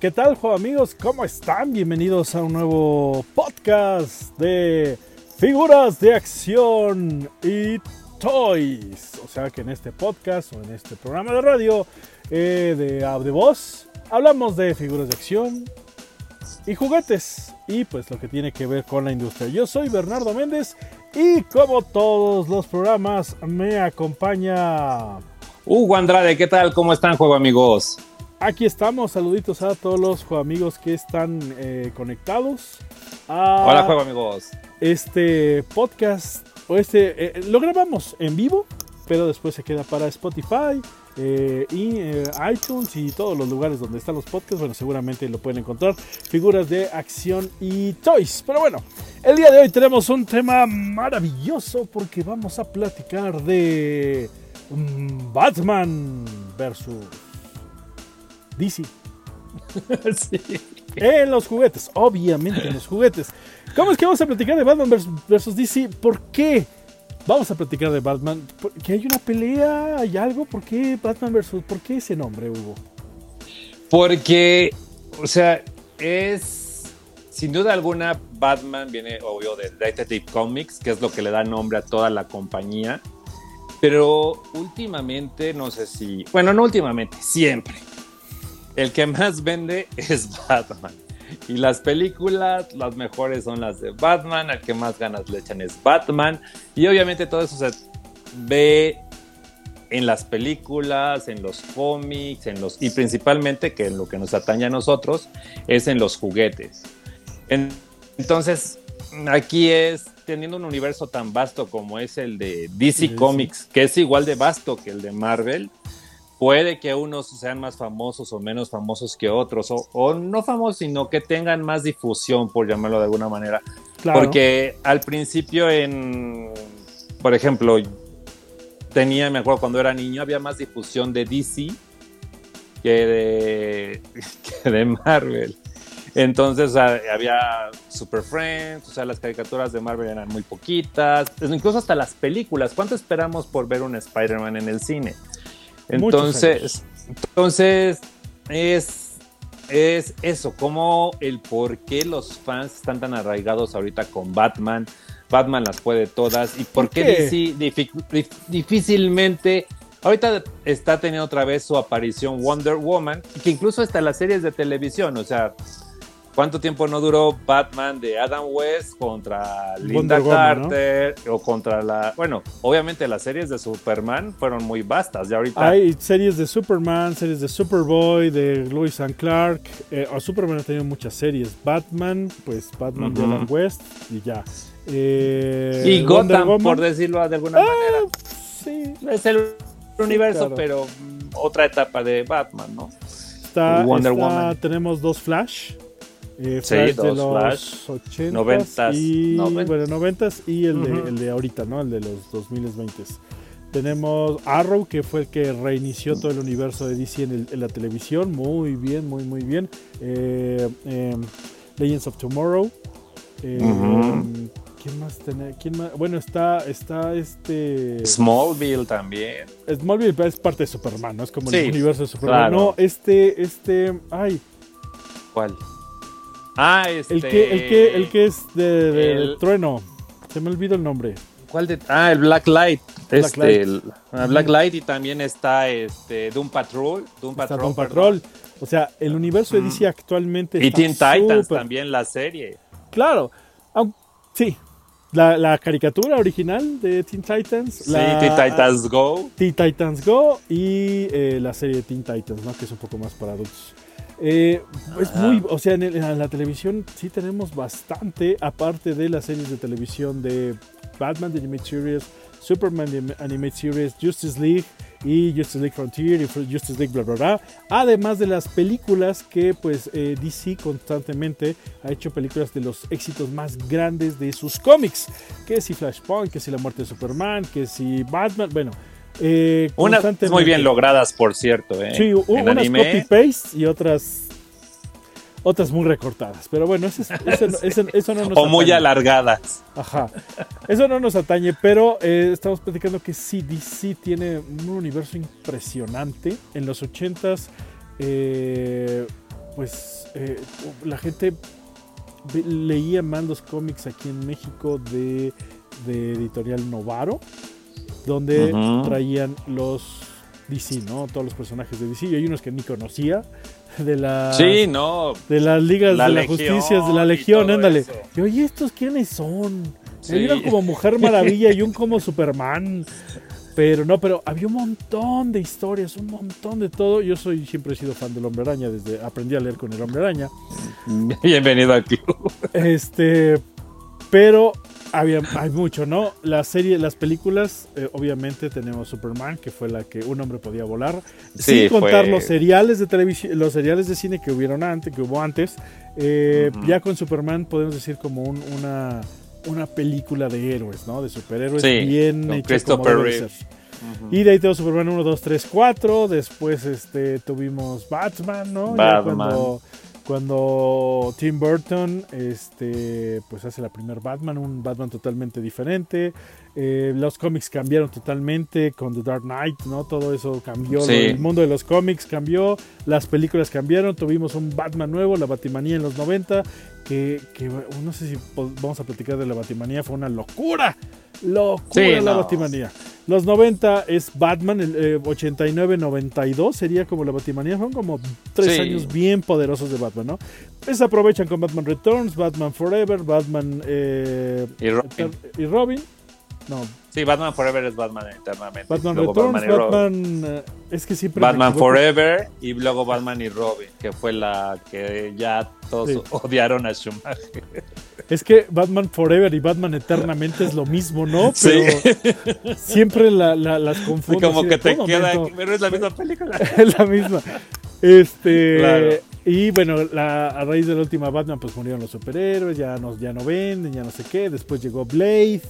¿Qué tal, juego amigos? ¿Cómo están? Bienvenidos a un nuevo podcast de figuras de acción y toys. O sea que en este podcast o en este programa de radio eh, de de Voz hablamos de figuras de acción y juguetes y pues lo que tiene que ver con la industria. Yo soy Bernardo Méndez y como todos los programas me acompaña Hugo Andrade. ¿Qué tal? ¿Cómo están, juego amigos? Aquí estamos, saluditos a todos los amigos que están eh, conectados. Hola, juego amigos. Este podcast, o este, eh, lo grabamos en vivo, pero después se queda para Spotify eh, y iTunes y todos los lugares donde están los podcasts. Bueno, seguramente lo pueden encontrar. Figuras de acción y toys. Pero bueno, el día de hoy tenemos un tema maravilloso porque vamos a platicar de Batman versus DC. En los juguetes, obviamente en los juguetes. ¿Cómo es que vamos a platicar de Batman versus DC? ¿Por qué? Vamos a platicar de Batman. ¿Que hay una pelea? ¿Hay algo? ¿Por qué Batman versus? ¿Por qué ese nombre, Hugo? Porque, o sea, es sin duda alguna Batman viene obvio de Detective Comics, que es lo que le da nombre a toda la compañía. Pero últimamente, no sé si, bueno, no últimamente, siempre el que más vende es Batman. Y las películas, las mejores son las de Batman, el que más ganas le echan es Batman. Y obviamente todo eso se ve en las películas, en los cómics, en los y principalmente que en lo que nos atañe a nosotros es en los juguetes. entonces, aquí es teniendo un universo tan vasto como es el de DC Comics, que es igual de vasto que el de Marvel puede que unos sean más famosos o menos famosos que otros, o, no famosos, sino que tengan más difusión, por llamarlo de alguna manera. Porque al principio en, por ejemplo, tenía, me acuerdo cuando era niño, había más difusión de DC que de, que de Marvel. Entonces había Super Friends, o sea, las caricaturas de Marvel eran muy poquitas, incluso hasta las películas. ¿Cuánto esperamos por ver un Spider-Man en el cine? Entonces, entonces es, es eso, como el por qué los fans están tan arraigados ahorita con Batman. Batman las puede todas. ¿Y por, qué, DC difícilmente Ahorita está teniendo otra vez su aparición Wonder Woman, que incluso hasta las series de televisión, o sea, ¿Cuánto tiempo no duró Batman de Adam West contra Linda Carter o contra la... Bueno, obviamente las series de Superman fueron muy vastas. Ya ahorita... Hay series de Superman, series de Superboy, de Lois and Clark. Eh, Superman ha tenido muchas series. Batman, pues Batman de Adam West y ya. Eh, y Gotham, por decirlo de alguna ah, manera. Sí. Es el universo, pero mm, otra etapa de Batman, ¿no? Está, Wonder Woman. Tenemos dos Flash. Eh, Flash de los 80 y, Bueno, 90 y el, de, el de ahorita, ¿no? El de los 2020. Tenemos Arrow, que fue el que reinició todo el universo de DC en, la televisión. Muy bien, muy, muy bien. Eh, em, Legends of Tomorrow. Eh, ¿Quién más tiene? ¿Quién más? Bueno, está, está este. Smallville también. Smallville es parte de Superman, ¿no? Es como el universo de Superman. No, este, este. Ay. ¿Cuál? Ah, este. El que, el que, el que es de, Trueno. Se me olvidó el nombre. ¿Cuál de.? Ah, el Black Light. Black este, Light. El, ah, Black Light y también está este Doom Patrol. Doom Patrol. Doom Patrol. O sea, el universo de DC actualmente. Y Teen Titans también, la serie. Claro. sí. La, la, caricatura original de Teen Titans. Sí, Teen Titans Go. Teen Titans Go y eh, la serie de Teen Titans, ¿no? Que es un poco más para adultos. Eh, es muy, o sea, en, la televisión sí tenemos bastante, aparte de las series de televisión de Batman The Animated Series, Superman The Animated Series, Justice League y Justice League Frontier y Justice League bla bla bla. Además de las películas que pues eh, DC constantemente ha hecho películas de los éxitos más grandes de sus cómics. Que si Flashpoint, que si La Muerte de Superman, que si Batman, bueno eh, unas muy bien logradas, por cierto. ¿eh? Sí, unas copy-paste y otras otras muy recortadas. Pero bueno, eso, eso, no nos O muy alargadas. Ajá. Eso no nos atañe, pero eh, estamos platicando que sí, DC tiene un universo impresionante. En los 80s, eh, pues eh, la gente leía más los cómics aquí en México de, de editorial Novaro, donde traían los DC, ¿no? Todos los personajes de DC. Y hay unos que ni conocía. De la. Sí, no. De las ligas de la justicia, de la legión, ándale. Y oye, ¿estos quiénes son? Hay uno como Mujer Maravilla y un como Superman. Pero no, pero había un montón de historias, un montón de todo. Yo soy siempre he sido fan del Hombre Araña, desde aprendí a leer con el Hombre Araña. Bienvenido al club. Este, pero había, hay mucho, ¿no? La serie, las películas, eh, obviamente tenemos Superman, que fue la que un hombre podía volar. sin contar los seriales de televisión, los seriales de cine que hubieron antes, que hubo antes. Eh, ya con Superman podemos decir como una una película de héroes, ¿no? De superhéroes bien hecha como debe Y de ahí tenemos Superman 1, 2, 3, 4. Después este, tuvimos Batman, ¿no? Batman cuando Tim Burton este, pues hace la primer Batman, un Batman totalmente diferente. Eh, los cómics cambiaron totalmente con The Dark Knight, ¿no? Todo eso cambió. El mundo de los cómics cambió, las películas cambiaron. Tuvimos un Batman nuevo, la Batimanía en los 90, que, que no sé si vamos a platicar de la Batimanía, fue una locura. Locura la Batimanía. Los 90 es Batman, el 89-92 eh, sería como la Batimanía. Son como tres años bien poderosos de Batman, ¿no? Pues aprovechan con Batman Returns, Batman Forever, Batman eh, y Robin. No. Sí, Batman Forever es Batman eternamente. Batman Returns, Batman, eh, es que siempre Batman Forever y luego Batman y Robin, que fue la que ya todos odiaron a Schumacher. Es que Batman Forever y Batman eternamente es lo mismo, ¿no? Pero siempre la, las confundo. como que te queda, pero es la misma película. es la misma. Este, y bueno, la, a raíz de la última Batman, pues murieron los superhéroes, ya, nos, ya no venden, ya no sé qué. Después llegó Blade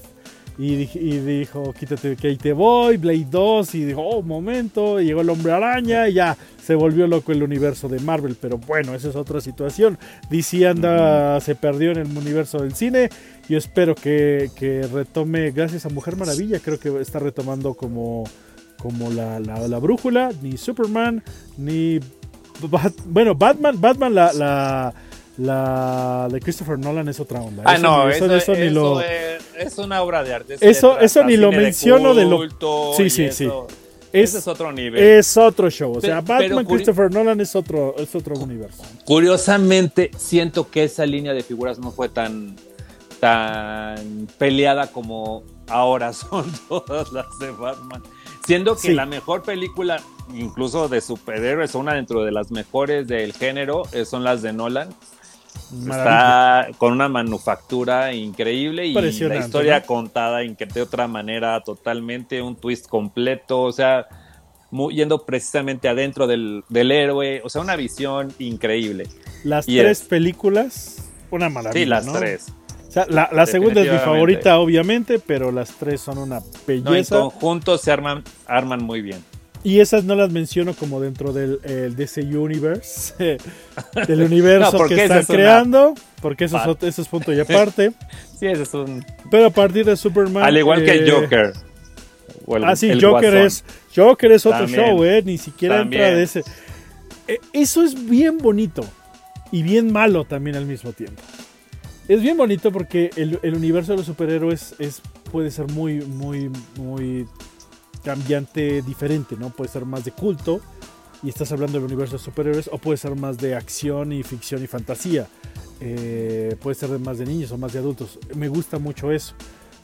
y, dijo, quítate que ahí te voy, Blade 2, y dijo, oh, un momento, y llegó el hombre araña, y ya se volvió loco el universo de Marvel, pero bueno, esa es otra situación. DC anda, se perdió en el universo del cine, yo espero que, retome, gracias a Mujer Maravilla, creo que está retomando como, como la, la, brújula, ni Superman, ni... bueno, Batman, Batman la la de Christopher Nolan es otra onda. Ah, no, eso, ni lo... es, una obra de arte. Eso, eso ni lo menciono de, lo. Sí, sí, sí. Ese es otro nivel. Es otro show. O sea, Batman, Christopher Nolan es otro, es otro universo. Curiosamente, siento que esa línea de figuras no fue tan, tan peleada como ahora son todas las de Batman. Siendo que la mejor película, incluso de superhéroes, una dentro de las mejores del género, eh, son las de Nolan. Está con una manufactura increíble y la historia contada de otra manera totalmente, un twist completo, o sea, yendo precisamente adentro del, héroe, o sea, una visión increíble. Las tres películas, una maravilla. Sí, las tres. la, segunda es mi favorita, obviamente, pero las tres son una belleza. en conjunto se arman, arman muy bien. Y esas no las menciono como dentro del DC Universe, del universo que están creando, porque eso es, eso es, punto y aparte. sí, eso es un... Pero a partir de Superman... Al igual que eh, Joker. ah, sí, Joker es, Joker es otro show, ¿eh? Ni siquiera entra de ese... Eh, eso es bien bonito y bien malo también al mismo tiempo. Es bien bonito porque el, el universo de los superhéroes es, puede ser muy, muy, muy cambiante diferente, ¿no? Puede ser más de culto y estás hablando del universo de superhéroes o puede ser más de acción y ficción y fantasía. Eh, puede ser más de niños o más de adultos. Me gusta mucho eso.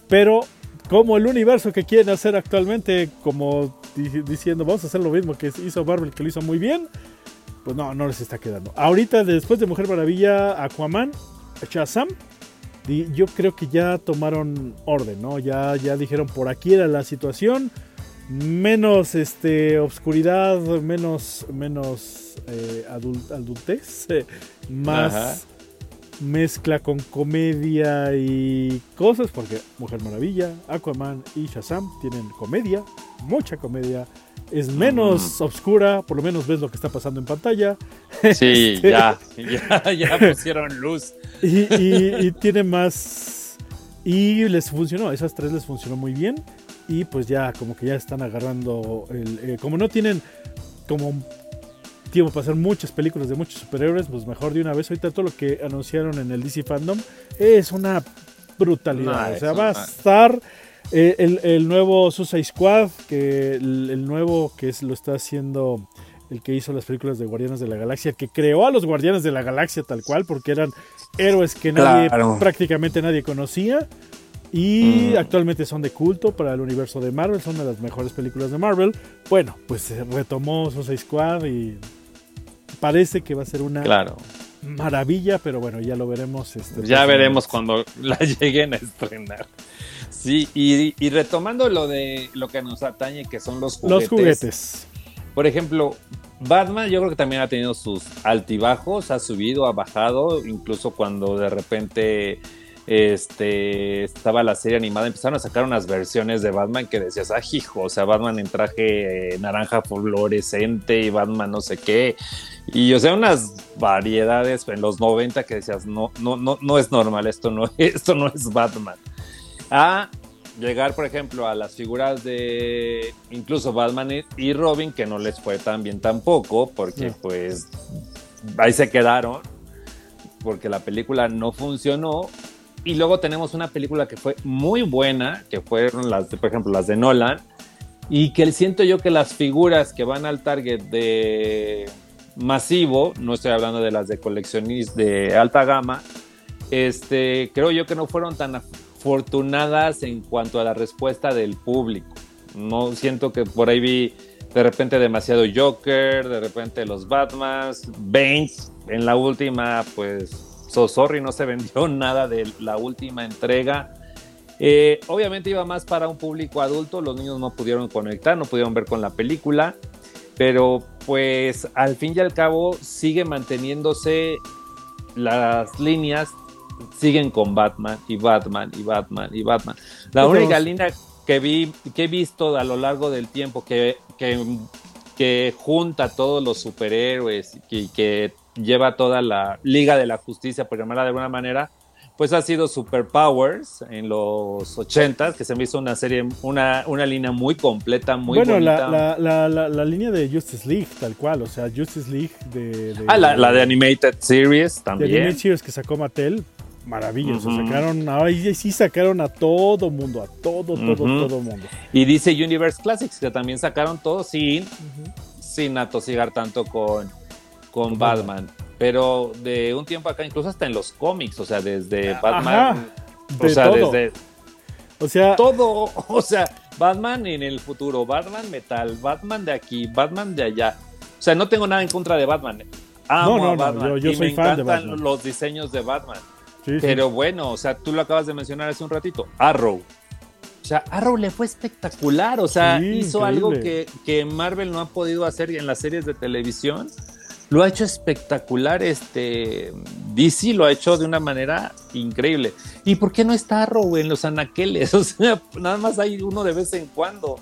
Pero como el universo que quieren hacer actualmente, como diciendo vamos a hacer lo mismo que hizo Marvel, que lo hizo muy bien, pues no, no les está quedando. Ahorita, después de Mujer Maravilla, Aquaman, Shazam, yo creo que ya tomaron orden, ¿no? Ya, ya dijeron por aquí era la situación menos este obscuridad, menos menos eh, adultez, más mezcla con comedia y cosas, porque Mujer Maravilla, Aquaman y Shazam tienen comedia, mucha comedia. Es menos oscura, por lo menos ves lo que está pasando en pantalla. Sí, este, ya, ya, pusieron luz. y tiene más. Y les funcionó, esas tres les funcionó muy bien y pues ya como que ya están agarrando el, eh, como no tienen como tiempo para hacer muchas películas de muchos superhéroes, pues mejor de una vez. Ahorita todo lo que anunciaron en el DC Fandom es una brutalidad. o sea, va a estar eh, el, nuevo Suicide Squad, que el, nuevo que es, lo está haciendo el que hizo las películas de Guardianes de la Galaxia, que creó a los Guardianes de la Galaxia tal cual, porque eran héroes que nadie, prácticamente nadie conocía. Y mm. actualmente son de culto para el universo de Marvel, son de las mejores películas de Marvel. Bueno, pues retomó Suicide Squad y parece que va a ser una maravilla, pero bueno, ya lo veremos. Este, ya veremos cuando la lleguen a estrenar. Sí, y, retomando lo de lo que nos atañe, que son los juguetes. Los juguetes. Por ejemplo, Batman yo creo que también ha tenido sus altibajos, ha subido, ha bajado, incluso cuando de repente este, estaba la serie animada, empezaron a sacar unas versiones de Batman que decías, ah, hijo, o sea, Batman en traje naranja fluorescente y Batman no sé qué. Y o sea, unas variedades en los 90 que decías, no, no, no, no es normal, esto no, esto no es Batman. A llegar, por ejemplo, a las figuras de incluso Batman y Robin, que no les fue tan bien tampoco, porque pues ahí se quedaron, porque la película no funcionó y luego tenemos una película que fue muy buena, que fueron las, de, por ejemplo, las de Nolan, y que siento yo que las figuras que van al target de masivo, no estoy hablando de las de coleccionistas de alta gama, este, creo yo que no fueron tan afortunadas en cuanto a la respuesta del público. No siento que por ahí vi de repente demasiado Joker, de repente los Batmans, Baines en la última, pues So Sorry no se vendió nada de la última entrega. Eh, obviamente iba más para un público adulto, los niños no pudieron conectar, no pudieron ver con la película, pero pues al fin y al cabo sigue manteniéndose las líneas, siguen con Batman y Batman y Batman y Batman. La única línea que, vi, que he visto a lo largo del tiempo que, que, junta a todos los superhéroes y que lleva toda la Liga de la Justicia, por llamarla de alguna manera, pues ha sido Superpowers en los 80 que se me hizo una serie, una, una línea muy completa, muy bueno, bonita. La, la, la, la, línea de Justice League, tal cual, o sea, Justice League de... ah, la, de Animated Series también. De Animated Series que sacó Mattel, maravilloso. Sacaron, ahí sí sacaron a todo mundo, a todo, todo, todo mundo. Y dice Universe Classics, que también sacaron todo sin, sin atosigar tanto con con Batman. Pero de un tiempo acá, incluso hasta en los cómics, o sea, desde Batman. o sea, desde. O sea. Todo. O sea, Batman en el futuro, Batman metal, Batman de aquí, Batman de allá. O sea, no tengo nada en contra de Batman. Amo no, no, Batman. yo, soy me fan encantan de los diseños de Batman. Pero bueno, o sea, tú lo acabas de mencionar hace un ratito. Arrow. O sea, Arrow le fue espectacular. O sea, hizo algo que, que Marvel no ha podido hacer en las series de televisión lo ha hecho espectacular. Este DC lo ha hecho de una manera increíble. ¿Y por qué no está Arrow en los anaqueles? O sea, nada más hay uno de vez en cuando.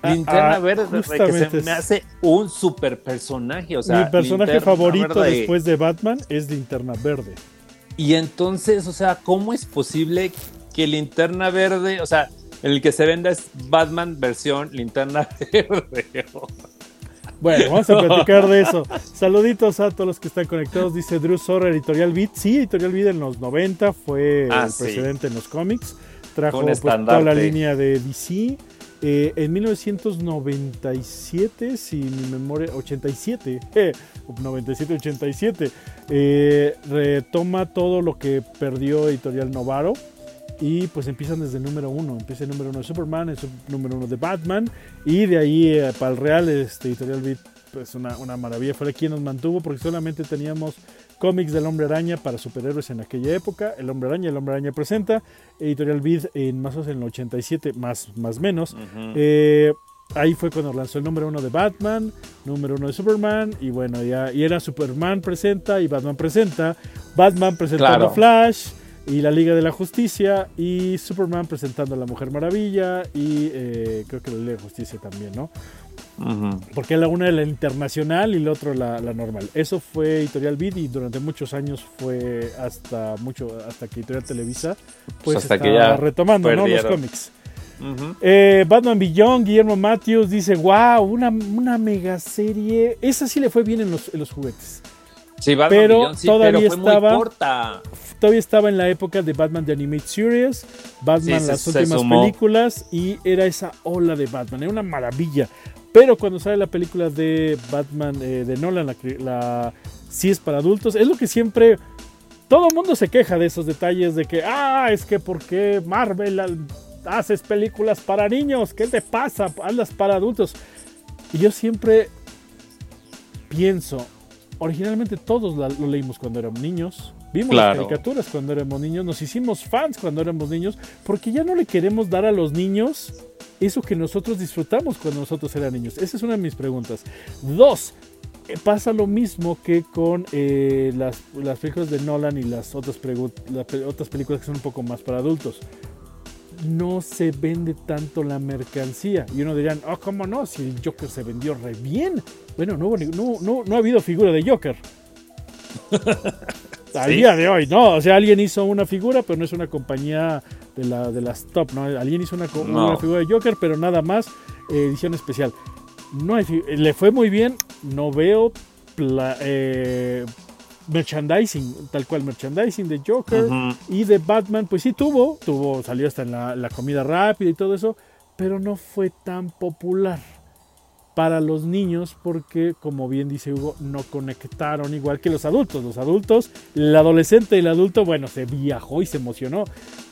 Ah, Linterna ah, Verde que se me hace un super personaje. O sea, Mi personaje favorito después de Batman es Linterna Verde. Y entonces, o sea, ¿cómo es posible que Linterna Verde, o sea, el que se venda es Batman versión Linterna Verde? Bueno, vamos a platicar de eso. Saluditos a todos los que están conectados. Dice Drew Sorra, Editorial Beat. Sí, Editorial Beat en los 90 fue ah, el precedente en los cómics. Trajo pues, toda la línea de DC. Eh, en 1997, si mi memoria, 87, 97-87, eh, retoma todo lo que perdió Editorial Novaro y pues empiezan desde el número uno. Empieza el número uno de Superman, el número uno de Batman y de ahí eh, para el Real este, Editorial Beat pues una, una maravilla. Fue quien nos mantuvo porque solamente teníamos cómics del Hombre Araña para superhéroes en aquella época. El Hombre Araña, el Hombre Araña presenta. Editorial Beat en más o menos en el 87, más más menos. Eh, ahí fue cuando lanzó el número uno de Batman, número uno de Superman, y bueno, ya y era Superman presenta y Batman presenta, Batman presentando a Flash, y la Liga de la Justicia y Superman presentando a la Mujer Maravilla y eh, creo que la Liga de Justicia también, ¿no? Porque la una es la internacional y la otra la, la normal. Eso fue Editorial Beat y durante muchos años fue hasta mucho hasta que Editorial Televisa pues, pues hasta que ya retomando ¿no? los cómics. Eh, Batman Beyond, Guillermo Matthews dice, wow, una, una mega serie. Esa sí le fue bien en los, en los juguetes. Sí, Batman pero Beyond, sí, todavía pero fue estaba- muy corta. Todavía estaba en la época de Batman The Animated Series, Batman Sí, se- las se últimas sumó. películas y era esa ola de Batman, era una maravilla. Pero cuando sale la película de Batman eh, de Nolan, la, la sí es para adultos, es lo que siempre todo el mundo se queja de esos detalles de que, ah, es que ¿por qué Marvel haces películas para niños? ¿Qué te pasa? Hazlas para adultos. Y yo siempre pienso, originalmente todos la- lo leímos cuando éramos niños. Vimos las caricaturas cuando éramos niños, nos hicimos fans cuando éramos niños, porque ya no le queremos dar a los niños eso que nosotros disfrutamos cuando nosotros éramos niños. Esa es una de mis preguntas. Dos, eh, pasa lo mismo que con eh, las, las películas de Nolan y las otras, las otras películas que son un poco más para adultos. No se vende tanto la mercancía. Y uno dirían, oh, ¿cómo no? Si el Joker se vendió re bien. Bueno, no, no, no, no ha habido figura de Joker. Sí. día de hoy, ¿no? O sea, alguien hizo una figura, pero no es una compañía de, la, de las top, ¿no? Alguien hizo una, co- No. una figura de Joker, pero nada más, eh, edición especial. No hay fi- le fue muy bien, no veo pla- eh, merchandising, tal cual merchandising de Joker y de Batman, pues sí tuvo, tuvo, salió hasta en la, la comida rápida y todo eso, pero no fue tan popular para los niños porque, como bien dice Hugo, no conectaron igual que los adultos. Los adultos, el adolescente y el adulto, bueno, se viajó y se emocionó,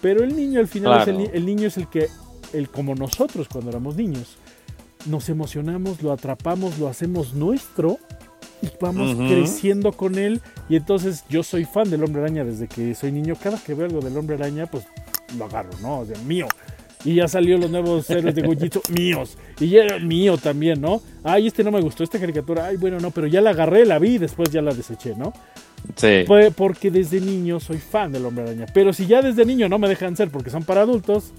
pero el niño al final es el, el niño es el que, el como nosotros cuando éramos niños, nos emocionamos, lo atrapamos, lo hacemos nuestro y vamos creciendo con él. Y entonces yo soy fan del hombre araña desde que soy niño. Cada que veo algo del hombre araña, pues lo agarro, ¿no? O sea, mío. Y ya salió los nuevos héroes de Gujitsu, míos. Y ya era mío también, ¿no? Ay, este no me gustó, esta caricatura, ay, bueno, no, pero ya la agarré, la vi y después ya la deseché, ¿no? Sí. Fue porque desde niño soy fan del hombre araña. Pero si ya desde niño no me dejan ser porque son para adultos,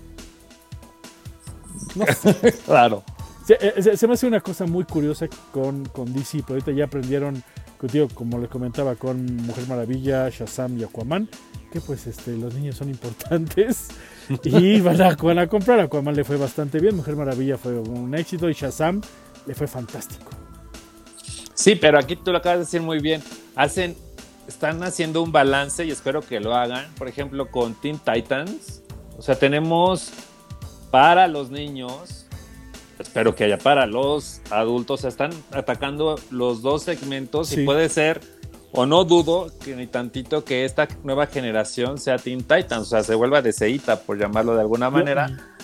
no sé. Claro. Se, eh, se- se me hace una cosa muy curiosa con, con DC, pero ahorita ya aprendieron, contigo, como les comentaba, con Mujer Maravilla, Shazam y Aquaman, que pues este, los niños son importantes y van a, van a comprar. Aquaman le fue bastante bien, Mujer Maravilla fue un éxito y Shazam le fue fantástico. Sí, pero aquí tú lo acabas de decir muy bien. Hacen, están haciendo un balance y espero que lo hagan. Por ejemplo, con Teen Titans. O sea, tenemos para los niños, espero que haya para los adultos. Están atacando los dos segmentos Sí. y puede ser, o no dudo, que ni tantito que esta nueva generación sea Teen Titans. O sea, se vuelva deseíta, por llamarlo de alguna manera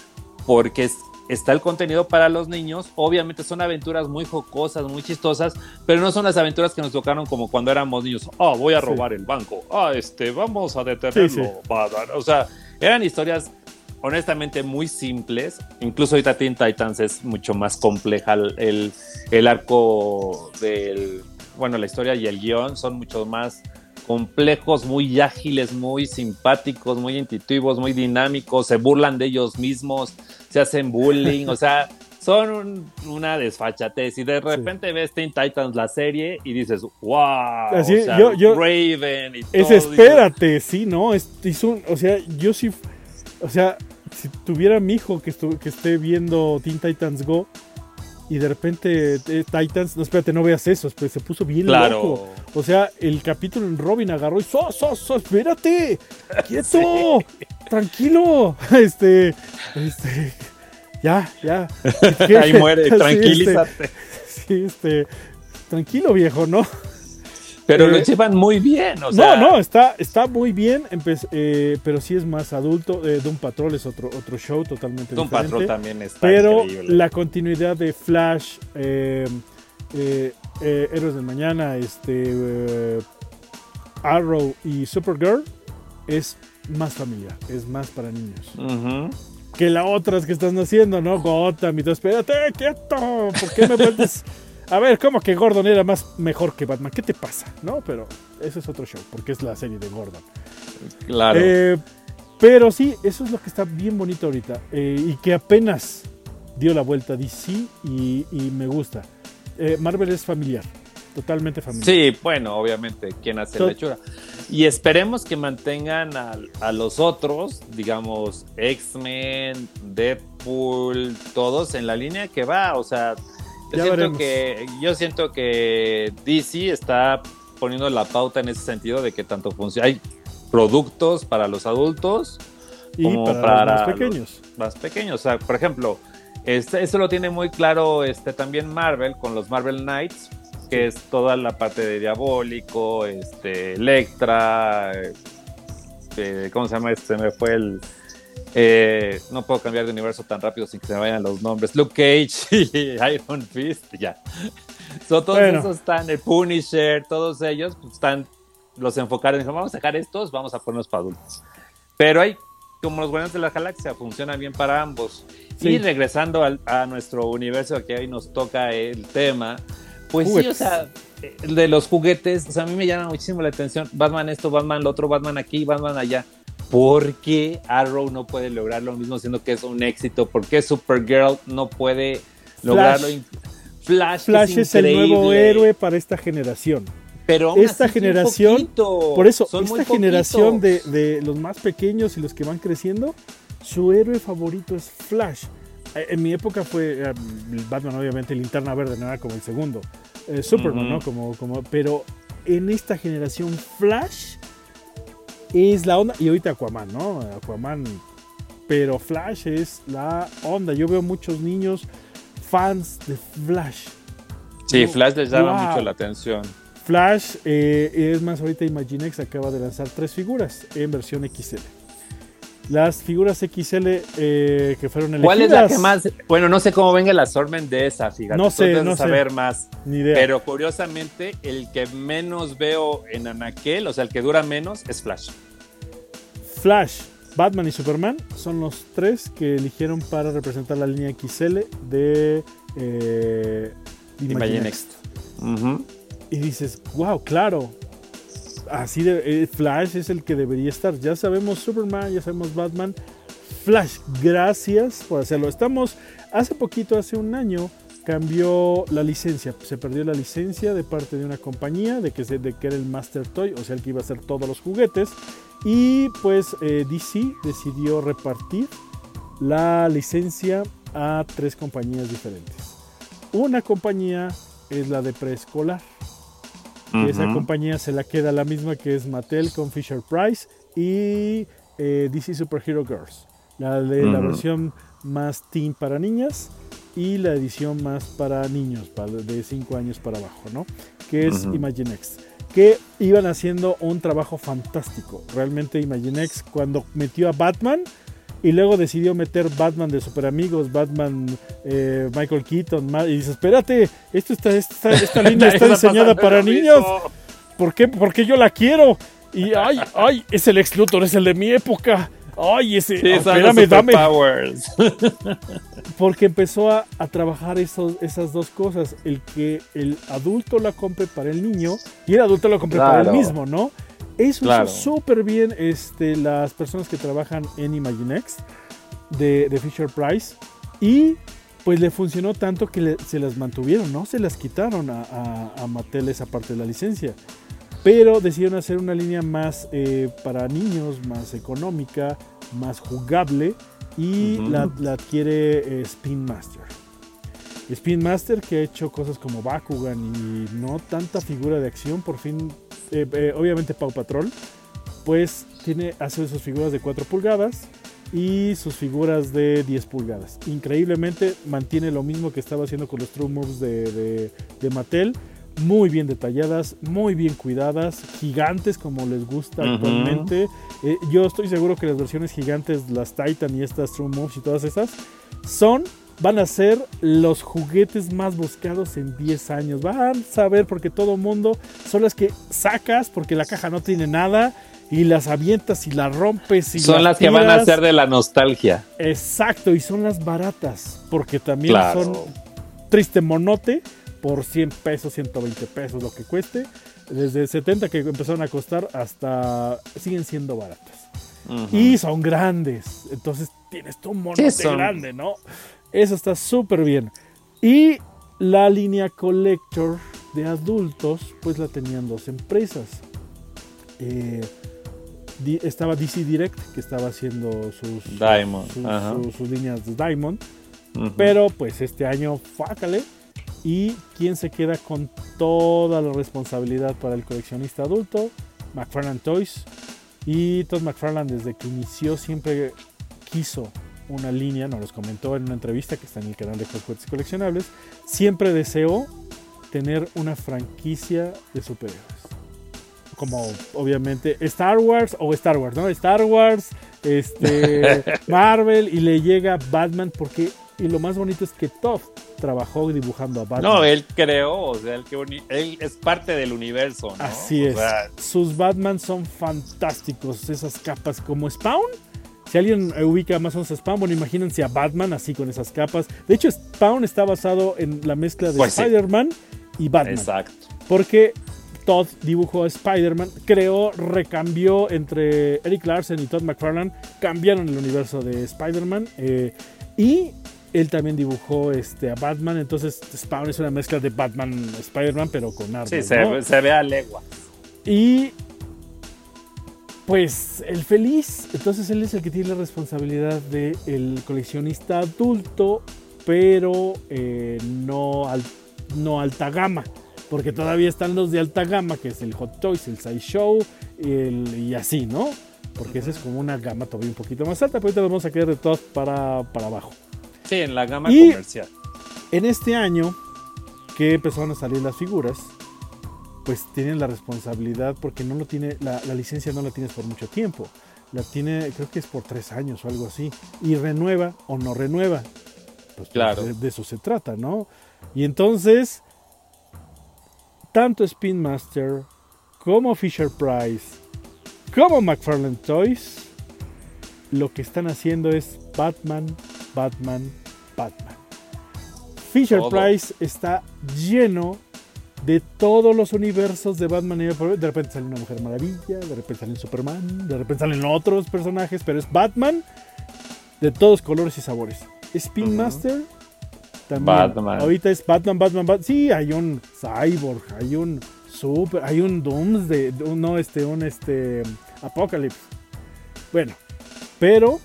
porque es- está el contenido para los niños. Obviamente son aventuras muy jocosas, muy chistosas, pero no son las aventuras que nos tocaron como cuando éramos niños. Ah, voy a Sí. robar el banco. Ah, este, vamos a detenerlo. Sí. O sea, eran historias honestamente muy simples. Incluso ahorita Teen Titans es mucho más compleja. El, el, arco del, bueno, la historia y el guion son mucho más complejos, muy ágiles, muy simpáticos, muy intuitivos, muy dinámicos, se burlan de ellos mismos, se hacen bullying, o sea, son un- una desfachatez. Y de repente ves Teen Titans la serie y dices, wow, Así, o sea, yo- yo- Raven y Es todo, espérate, sí, ¿no? Es, es un- o sea, yo sí, o sea, si tuviera mi hijo que, esté viendo Teen Titans Go y de repente eh, Titans, no, espérate, no veas eso, pues se puso bien Claro. loco. O sea, el capítulo en Robin agarró y, ¡so, so, so, espérate! ¡Quieto! ¡Tranquilo! Este, este, ya, ya. Ahí muere, Sí, este, tranquilízate. Sí, este, tranquilo viejo, ¿no? Pero lo Eh, llevan muy bien, o sea. no, no, está, está muy bien, eh, pero sí es más adulto. Eh, Doom Patrol es otro, otro show totalmente Doom diferente. Patrol también está pero increíble. la continuidad de Flash, eh, eh, eh, Héroes del Mañana, este, eh, Arrow y Supergirl es más familiar, es más para niños. Que las otras que están haciendo, ¿no? Gotham y todo. Espérate, quieto. ¿Por qué me vuelves? A ver, ¿cómo que Gordon era más mejor que Batman? ¿Qué te pasa? No, pero ese es otro show, porque es la serie de Gordon. Claro. Eh, pero sí, eso es lo que está bien bonito ahorita. eh, y que apenas dio la vuelta a DC y, y me gusta. Eh, Marvel es familiar, totalmente familiar. Sí, bueno, obviamente, quien hace la hechura. Y esperemos que mantengan a, a los otros, digamos, X-Men, Deadpool, todos en la línea que va. O sea, yo, Ya siento veremos. que, yo siento que DC está poniendo la pauta en ese sentido de que tanto funciona. Hay productos para los adultos Y como para, para los más los- pequeños. más pequeños. O sea, por ejemplo, este, eso lo tiene muy claro este, también Marvel con los Marvel Knights, que es toda la parte de Diabólico, este, Electra, eh, ¿cómo se llama? Este me fue el... eh, no puedo cambiar de universo tan rápido sin que se me vayan los nombres. Luke Cage y Iron Fist, ya. So, todos Bueno. esos están, el Punisher, todos ellos pues, están, los enfocaron, dijeron, vamos a sacar estos, vamos a ponerlos para adultos. Pero hay, como los Guardianes de la Galaxia, funciona bien para ambos. Sí. Y regresando al- a nuestro universo que hoy nos toca el tema, pues sí, Juguetes. o sea, de los juguetes, o sea, a mí me llama muchísimo la atención. Batman esto, Batman lo otro, Batman aquí, Batman allá. ¿Por qué Arrow no puede lograr lo mismo siendo que es un éxito? ¿Por qué Supergirl no puede lograrlo? Flash, Flash es el nuevo héroe para esta generación. Pero esta generación, poquito, Por eso, esta generación de, de los más pequeños y los que van creciendo, su héroe favorito es Flash. Eh, En mi época fue eh, Batman, obviamente, Linterna Verde, no era como el segundo. Eh, Superman. ¿no? Como, como, pero en esta generación, Flash es la onda. Y ahorita Aquaman, ¿no? Aquaman. Pero Flash es la onda. Yo veo muchos niños fans de Flash. Sí, Flash les llama wow. mucho la atención. Flash, eh, es más, ahorita Imaginex acaba de lanzar tres figuras en versión XL. Las figuras XL eh, que fueron elegidas. ¿Cuál es la que más? Bueno, no sé cómo venga el assortment de esa, fíjate. No sé, debes no sé. saber más. Ni idea. Pero curiosamente, el que menos veo en Anaquel, o sea, el que dura menos, es Flash. Flash, Batman y Superman son los tres que eligieron para representar la línea XL de eh. Imaginext. Ujú. Y dices, wow, claro. Así de, eh, Flash es el que debería estar. Ya sabemos Superman, ya sabemos Batman. Flash, gracias por hacerlo. Estamos, hace poquito, hace un año, cambió la licencia. Se perdió la licencia de parte de una compañía de que, de que era el Master Toy, o sea, el que iba a hacer todos los juguetes. Y pues eh, DC decidió repartir la licencia a tres compañías diferentes. Una compañía es la de preescolar. Esa compañía se la queda la misma que es Mattel con Fisher Price y eh, DC Superhero Girls. La de la versión más teen para niñas y la edición más para niños, para- de 5 años para abajo, ¿no? Que es Ujú. Imaginext. Que iban haciendo un trabajo fantástico. Realmente Imaginext cuando metió a Batman y luego decidió meter Batman de Super Amigos, Batman eh, Michael Keaton, y dice, espérate, esto está, esta, esta línea está diseñada para niños. mismo. ¿Por qué? Porque yo la quiero. Y ay, ay, es el ex Luthor, es el de mi época. Ay, ese. Sí, ah, espérame, dame. Porque empezó a, a trabajar esos, esas dos cosas. El que el adulto la compre para el niño y el adulto la compre para él Claro. mismo, ¿no? Eso Claro. hizo súper bien este, las personas que trabajan en Imaginext de, de Fisher Price. Y pues le funcionó tanto que le- se las mantuvieron, no se las quitaron a, a, a Mattel esa parte de la licencia. Pero decidieron hacer una línea más eh, para niños, más económica, más jugable. Y la adquiere eh, Spin Master. Spin Master que ha hecho cosas como Bakugan y no tanta figura de acción, por fin, eh, eh, obviamente Pau Patrol, pues tiene, hace sus figuras de 4 pulgadas y sus figuras de 10 pulgadas. Increíblemente mantiene lo mismo que estaba haciendo con los True Moves de, de- de Mattel. Muy bien detalladas, muy bien cuidadas, gigantes como les gusta actualmente. Eh, yo estoy seguro que las versiones gigantes, las Titan y estas True Moves y todas esas, son, van a ser los juguetes más buscados en 10 años. Van a saber porque todo mundo son las que sacas porque la caja no tiene nada y las avientas y las rompes y Son las que van a ser de la nostalgia. Exacto, y son las baratas porque también Claro. son triste monote por 100 pesos, 120 pesos, lo que cueste. Desde 70 que empezaron a costar hasta siguen siendo baratas. Y son grandes. Entonces tienes tu monote Sí, grande, ¿no? Eso está súper bien. Y la línea Collector de adultos, pues la tenían dos empresas. Eh, di- estaba DC Direct, que estaba haciendo sus, Diamond, sus, ajá. sus- sus líneas de Diamond. Pero pues este año, fácale. ¿Y quién se queda con toda la responsabilidad para el coleccionista adulto? McFarlane Toys. Y Todd McFarlane desde que inició siempre quiso una línea, nos los comentó en una entrevista que está en el canal de Juguetes Coleccionables, siempre deseó tener una franquicia de superhéroes. Como obviamente Star Wars o Star Wars, ¿no? Star Wars, este, Marvel y le llega Batman porque y lo más bonito es que Todd trabajó dibujando a Batman. No, él creó, o sea, él, es parte del universo, ¿no? Así O es. sea, Sus Batman son fantásticos. Esas capas como Spawn. Si alguien eh, ubica más o menos a Spawn, bueno, imagínense a Batman así con esas capas. De hecho, Spawn está basado en la mezcla de Pues sí. Spider-Man y Batman. exacto. Porque Todd dibujó a Spider-Man, creó, recambió entre Eric Larsen y Todd McFarlane, cambiaron el universo de Spider-Man. eh, y él también dibujó este, a Batman. Entonces, Spawn es una mezcla de Batman, Spider-Man, pero con armas. Sí, se, ¿no? se ve a legua. Y pues el feliz, entonces él es el que tiene la responsabilidad del coleccionista adulto, pero eh, no, al- no alta gama, porque todavía están los de alta gama, que es el Hot Toys, el Sideshow el, y así, ¿no? Porque esa es como una gama todavía un poquito más alta, pero ahorita vamos a quedar de todo para, para abajo. Sí, en la gama Y- comercial. En este año que empezaron a salir las figuras, pues tienen la responsabilidad porque no lo tiene, la, la licencia no la tienes por mucho tiempo. La tiene, creo que es por tres años o algo así. Y renueva o no renueva. Pues Claro. de, de eso se trata, ¿no? Y entonces, tanto Spin Master como Fisher Price, como McFarlane Toys, lo que están haciendo es Batman, Batman, Batman. Fisher Todo. Price está lleno de todos los universos de Batman y de repente sale una Mujer Maravilla, de repente sale Superman, de repente salen otros personajes, pero es Batman de todos colores y sabores. Spin. Master también. Batman. Ahorita es Batman, Batman, Batman. Sí, hay un Cyborg, hay un Super, hay un Doomsday, no este, un este Apocalypse. Bueno, pero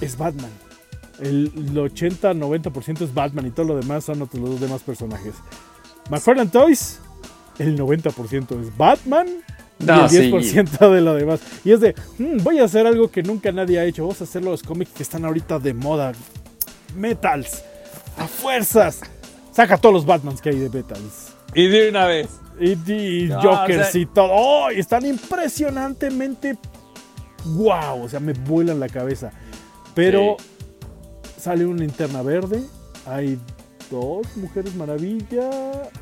es Batman. El, el 80-90% es Batman y todo lo demás son otros los demás personajes. McFarlane Toys, el 90% es Batman y el sí. 10% de lo demás. Y es de, "Mm, voy a hacer algo que nunca nadie ha hecho. Vamos a hacer los cómics que están ahorita de moda. Metals. A fuerzas. Saca todos los Batmans que hay de Metals. Y de una vez. Y, y No, Jokers o sea- y todo. ¡Oh! y están impresionantemente wow. O sea, me vuelan la cabeza. Pero sale una linterna verde. Hay dos Mujeres Maravilla.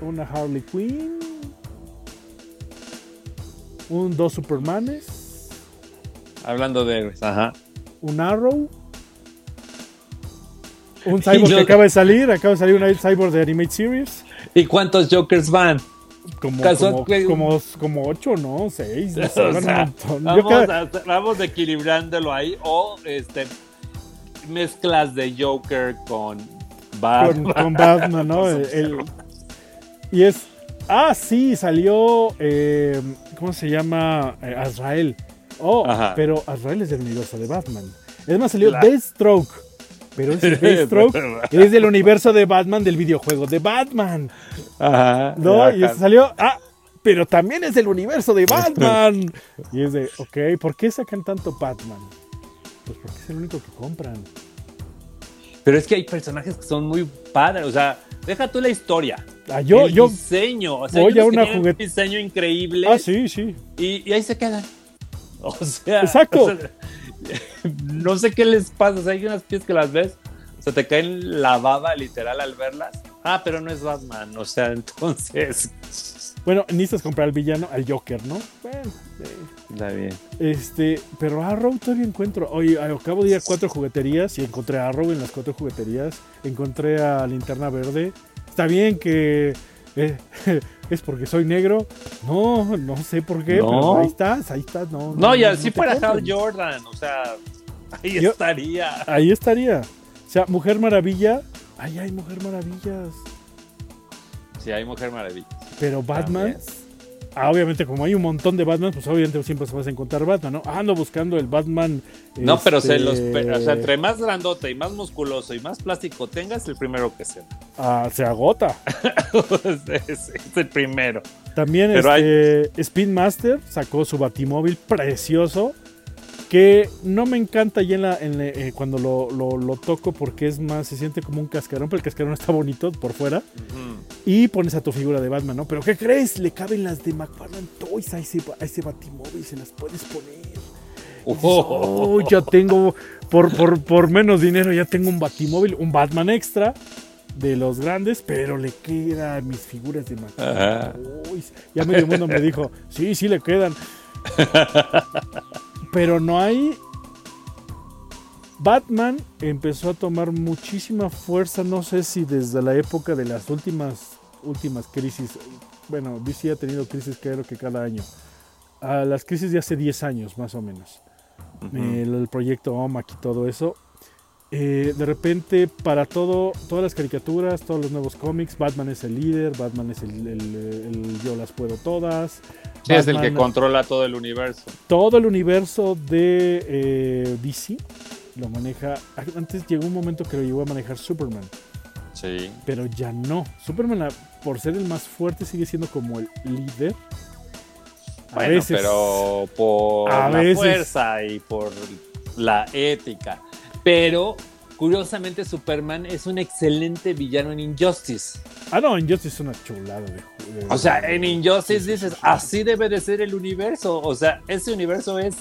Una Harley Quinn. Un, dos Supermanes. Hablando de héroes. Ajá. Un Arrow. Un Cyborg que acaba de salir. Acaba de salir un Cyborg de Animate Series. ¿Y cuántos Jokers van? Como, como, como, como ocho, ¿no? Seis. No sé, O sea, vamos, cada- a- vamos equilibrándolo ahí. O este mezclas de Joker con, Batman. con Batman, ¿no? El- y es. Ah, sí, salió. eh, ¿Cómo se llama? Eh, Azrael. Oh, Ajá. pero Azrael es del universo de Batman. Es más, salió Claro. Deathstroke. Pero ese Deathstroke es del universo de Batman del videojuego de Batman. Ajá. ¿No? Ajá. Y salió. Ah, pero también es del universo de Batman. y es de, ok, ¿por qué sacan tanto Batman? Pues porque es el único que compran. Pero es que hay personajes que son muy padres. O sea, deja tú la historia. Ah, yo, el yo. diseño. O sea, voy a una juguet- un diseño increíble. Ah, sí, sí. y, y ahí se quedan. O sea, Exacto. o sea, no sé qué les pasa. O sea, hay unas piezas que las ves, se te caen la baba literal al verlas. Ah, pero no es Batman. O sea, entonces. Bueno, necesitas comprar al villano, al Joker, ¿no? Bueno, eh, Está bien. este, pero Arrow todavía encuentro. Hoy acabo de ir a cuatro jugueterías y encontré a Arrow en las cuatro jugueterías. Encontré a Linterna Verde. Está bien que eh, es porque soy negro. No, no sé por qué, No. pero ahí estás, ahí estás. No, No, y no así fuera compran. Hal Jordan. O sea, ahí Yo- estaría. Ahí estaría. O sea, Mujer Maravilla. Ay, hay Mujer Maravillas. Sí, hay Mujer Maravilla. Pero Batman. Ah, obviamente, como hay un montón de Batman, pues obviamente siempre se vas a encontrar Batman, ¿no? Ando buscando el Batman. No, pero se este, los, o sea, entre más grandote y más musculoso y más plástico tengas, el primero que se. Ah, se agota. es, es, el primero. También este, Spin Master sacó su batimóvil precioso. Que no me encanta ya en la, en la- eh, cuando lo, lo- lo toco porque es más, se siente como un cascarón, pero el cascarón está bonito por fuera. Ujú. Y pones a tu figura de Batman, ¿no? Pero ¿qué crees? Le caben las de McFarlane Toys a ese, a ese batimóvil, se las puedes poner. Dices, Ojo. "Oh, ya tengo, por, por, por menos dinero, ya tengo un batimóvil, un Batman extra de los grandes, pero le quedan mis figuras de. McFarlane Toys. Ya medio mundo me dijo, sí, sí le quedan. pero no hay... Batman empezó a tomar muchísima fuerza, no sé si desde la época de las últimas, últimas crisis, bueno, DC ha tenido crisis creo que cada año, a las crisis de hace 10 años más o menos, el, el proyecto OMAC y todo eso, eh, de repente para todo, todas las caricaturas, todos los nuevos cómics, Batman es el líder, Batman es el, el- el yo las puedo todas. Sí, es el que controla todo el universo. todo el universo de eh, DC lo maneja. Antes llegó un momento que lo llegó a manejar Superman, Sí. pero ya no. Superman, por ser el más fuerte, sigue siendo como el líder. A Bueno, veces. pero por la veces. fuerza y por la ética. Pero curiosamente Superman es un excelente villano en Injustice. Ah, no, Injustice es una chulada de de- O sea, en Injustice Sí, dices, sí, sí. así debe de ser el universo. O sea, ese universo es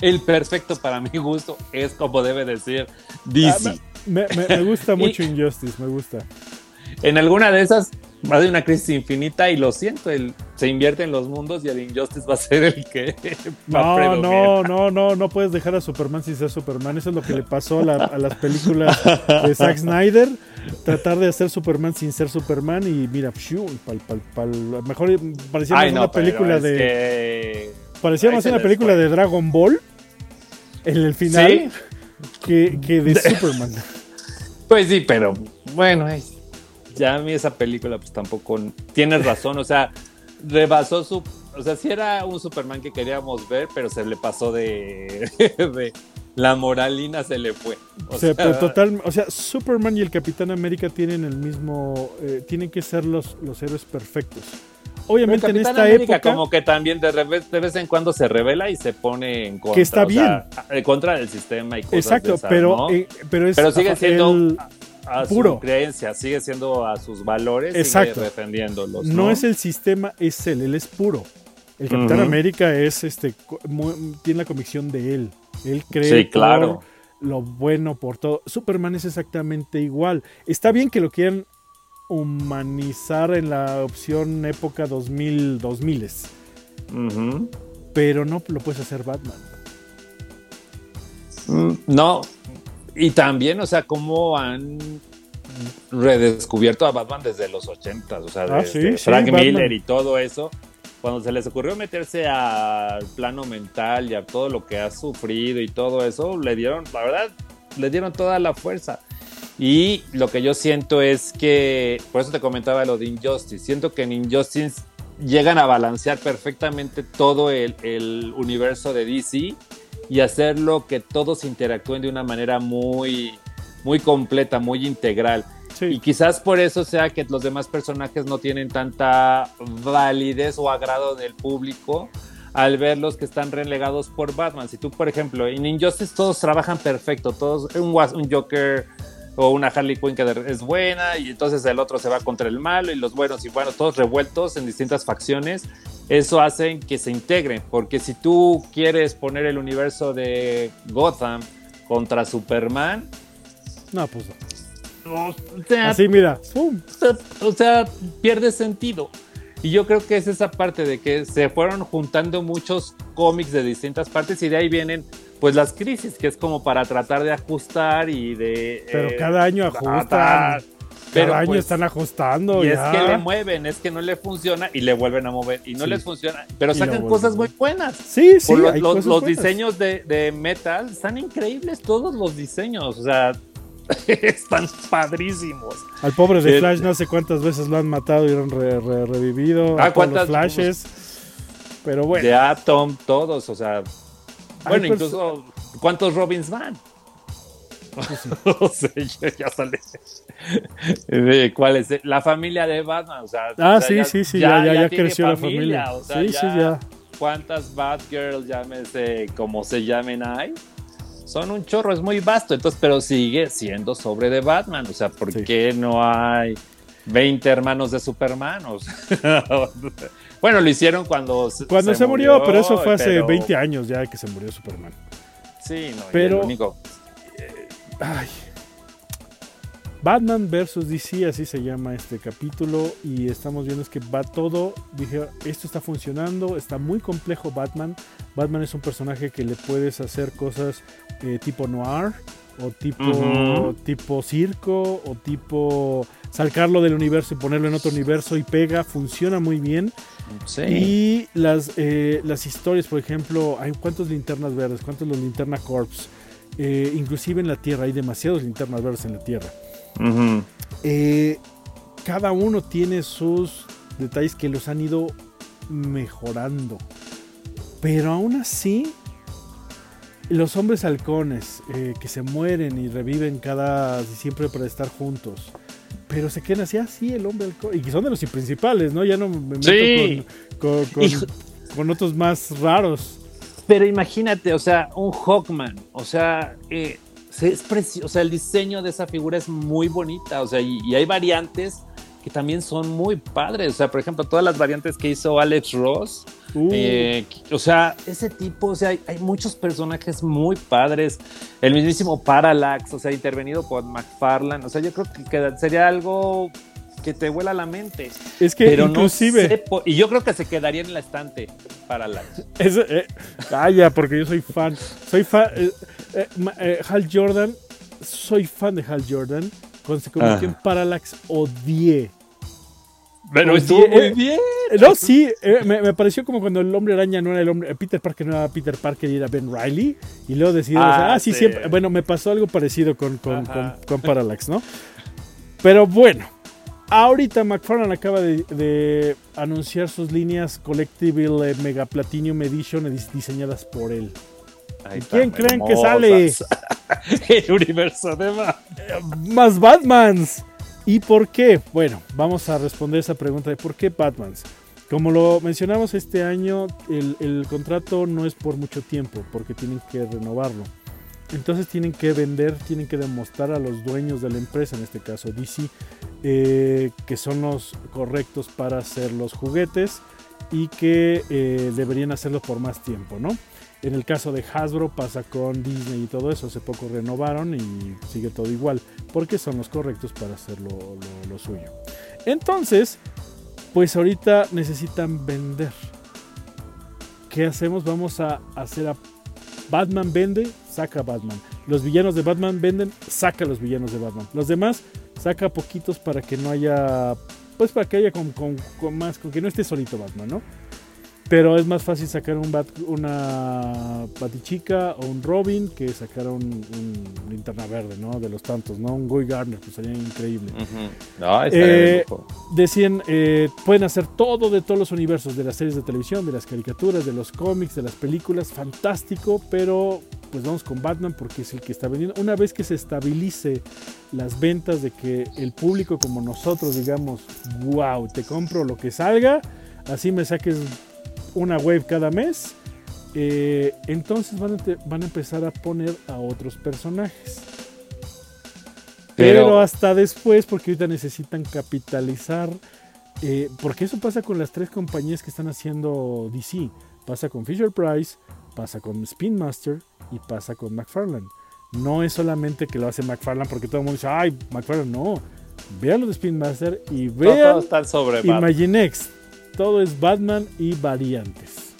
el perfecto para mi gusto. Es como debe de ser Ah, DC. me, me- me gusta Y- mucho Injustice, me gusta. En alguna de esas va a haber una crisis infinita y lo siento, el, se invierte en los mundos y el Injustice va a ser el que va a No, no, no, no, no puedes dejar a Superman sin ser Superman. Eso es lo que le pasó a, la- a las películas de Zack Snyder. Tratar de hacer Superman sin ser Superman y mira, pshu, pal, pal, pal. mejor parecía más no, una película es de que- parecía ahí más una película fue. de Dragon Ball en el final Sí, que, que de Superman. pues sí, pero bueno, ay, ya a mí esa película pues tampoco tienes razón, o sea, rebasó su, o sea, sí era un Superman que queríamos ver, pero se le pasó de, de- la moralina se le fue. O O sea, total, o sea, Superman y el Capitán América tienen el mismo, eh, tienen que ser los, los héroes perfectos. Obviamente en esta América época, como que también de, revés- de vez en cuando se revela y se pone en contra. Que está o sea, bien. en contra del sistema y cosas de exacto, esas, pero, ¿no? eh, pero es Pero sigue siendo el- a puro. su creencia, sigue siendo a sus valores, Exacto. sigue defendiéndolos. no es el sistema, es él, él es puro. El Capitán. América es este tiene la convicción de él. Él cree Sí, claro. por lo bueno por todo. Superman es exactamente igual. Está bien que lo quieran humanizar en la opción época 2000 2000 Ujú. pero no lo puedes hacer Batman. Mm, No, y también, o sea, cómo han redescubierto a Batman desde los 80, o sea, Ah, desde sí, sí, Frank Batman. Miller y todo eso. Cuando se les ocurrió meterse al plano mental y a todo lo que ha sufrido y todo eso, le dieron, la verdad, le dieron toda la fuerza. Y lo que yo siento es que, por eso te comentaba lo de Injustice, siento que en Injustice llegan a balancear perfectamente todo el, el universo de DC y hacerlo que todos interactúen de una manera muy, muy completa, muy integral. Y quizás por eso sea que los demás personajes no tienen tanta validez o agrado del público al verlos que están relegados por Batman. Si tú, por ejemplo, en Injustice todos trabajan perfecto, todos, un, un Joker o una Harley Quinn que es buena y entonces el otro se va contra el malo y los buenos y buenos, todos revueltos en distintas facciones, eso hace que se integren, porque si tú quieres poner el universo de Gotham contra Superman, no, pues no. o sea, Así, mira. ¡pum! o sea, pierde sentido. Y yo creo que es esa parte de que se fueron juntando muchos cómics de distintas partes y de ahí vienen pues las crisis, que es como para tratar de ajustar y de... Pero eh, cada año ajustan. Pero cada año pues, están ajustando. y es ya. que le mueven, es que no le funciona y le vuelven a mover y no Sí. les funciona, pero sacan cosas muy buenas. Sí, sí, los, diseños de, de Metal están increíbles, todos los diseños, o sea, están padrísimos. Al pobre de Sí. Flash no sé cuántas veces lo han matado y lo han re- re- revivido. Ah, todos los ¿cuántas? flashes. Pero bueno. De Atom, todos, o sea. Bueno, pers- incluso, ¿cuántos Robins van? o sea, ya, sale. ¿Cuál es? La familia de Batman, o sea. Ah, o sea, sí, ya- sí, sí, ya, ya, ya creció la familia. o sea, sí, sí, ya. ¿Cuántas Batgirls, llámese como se llamen hay? Son un chorro, es muy vasto, entonces, pero sigue siendo sobre de Batman, o sea, ¿por Sí. qué no hay 20 hermanos de Superman? Bueno, lo hicieron cuando se, Cuando se, murió, pero eso fue hace pero- 20 años ya que se murió Superman. Sí, no, Pero- el único. Ay. Batman vs DC, así se llama este capítulo. Y estamos viendo es que va todo. Dije, esto está funcionando, está muy complejo Batman. Batman es un personaje que le puedes hacer cosas eh, tipo noir, o tipo, tipo circo, o tipo sacarlo del universo y ponerlo en otro universo y pega, funciona muy bien. Sí. Y las, eh, las historias, por ejemplo, hay cuántos linternas verdes, cuántos los linterna corps. Eh, inclusive en la Tierra hay demasiados linternas verdes en la Tierra. Eh, cada uno tiene sus detalles que los han ido mejorando. Pero aún así, los hombres halcones eh, que se mueren y reviven cada siempre para estar juntos. Pero se quedan así, así el hombre. Y son de los principales, ¿no? Ya no me meto Sí. con, con- con- Hijo- con otros más raros. Pero imagínate, o sea, un Hawkman, o sea, eh, es precioso, o sea, el diseño de esa figura es muy bonita, o sea, y, y hay variantes que también son muy padres, o sea, por ejemplo, todas las variantes que hizo Alex Ross, Uh, eh, o sea, ese tipo, o sea, hay, hay muchos personajes muy padres, el mismísimo Parallax, o sea, intervenido por McFarlane, o sea, yo creo que, que sería algo que te vuela la mente, es que pero inclusive... no sé, po- y yo creo que se quedaría en la estante Parallax. Es, eh, calla, porque yo soy fan. Soy fan. eh, eh, eh, Hal Jordan. Soy fan de Hal Jordan. Cuando se convirtió Ajá. en Parallax, odié. Pero Pues estuvo sí, muy eh, bien. Eh, No, sí, eh, me, me pareció como cuando el hombre araña no era el hombre. Peter Parker no era Peter Parker y era Ben Riley. Y luego decidió. Ah, Ah, sí, sí. siempre. Bueno, me pasó algo parecido con, con, con- con Parallax, ¿no? Pero bueno. Ahorita McFarlane acaba de, de anunciar sus líneas Collectible Mega Platinum Edition dis- diseñadas por él. ¿Quién creen que sale? el universo de Batman. más Batmans. ¿Y por qué? Bueno, vamos a responder esa pregunta de por qué Batmans. Como lo mencionamos este año, el, contrato no es por mucho tiempo, porque tienen que renovarlo. Entonces tienen que vender, tienen que demostrar a los dueños de la empresa, en este caso DC, eh, que son los correctos para hacer los juguetes y que eh, deberían hacerlo por más tiempo, ¿no? En el caso de Hasbro pasa con Disney y todo eso, hace poco renovaron y sigue todo igual, porque son los correctos para hacer lo, suyo. Entonces, pues ahorita necesitan vender. ¿Qué hacemos? Vamos a hacer a Batman vende, saca Batman. Los villanos de Batman venden, saca los villanos de Batman. Los demás, saca poquitos para que no haya, pues para que haya con, con- con más, con que no esté solito Batman, ¿no? Pero es más fácil sacar un bat, una Batichica o un Robin que sacar un, un linterna verde, ¿no? De los tantos, ¿no? Un Guy Garner, pues sería increíble. No, estaría Eh, de lujo. Decían, eh, pueden hacer todo de todos los universos, de las series de televisión, de las caricaturas, de los cómics, de las películas, fantástico, pero pues vamos con Batman porque es el que está vendiendo. Una vez que se estabilice las ventas de que el público como nosotros digamos, wow, te compro lo que salga, así me saques una wave cada mes, eh, entonces van a, te- van a empezar a poner a otros personajes. Pero, Pero- hasta después, porque ahorita necesitan capitalizar. eh, porque eso pasa con las tres compañías que están haciendo DC. Pasa con Fisher Price, pasa con Spin Master y pasa con McFarlane. No es solamente que lo hace McFarlane porque todo el mundo dice, ay, McFarlane, no. Vean lo de Spin Master y No, vean Batman. Imaginext. Todo es Batman y variantes.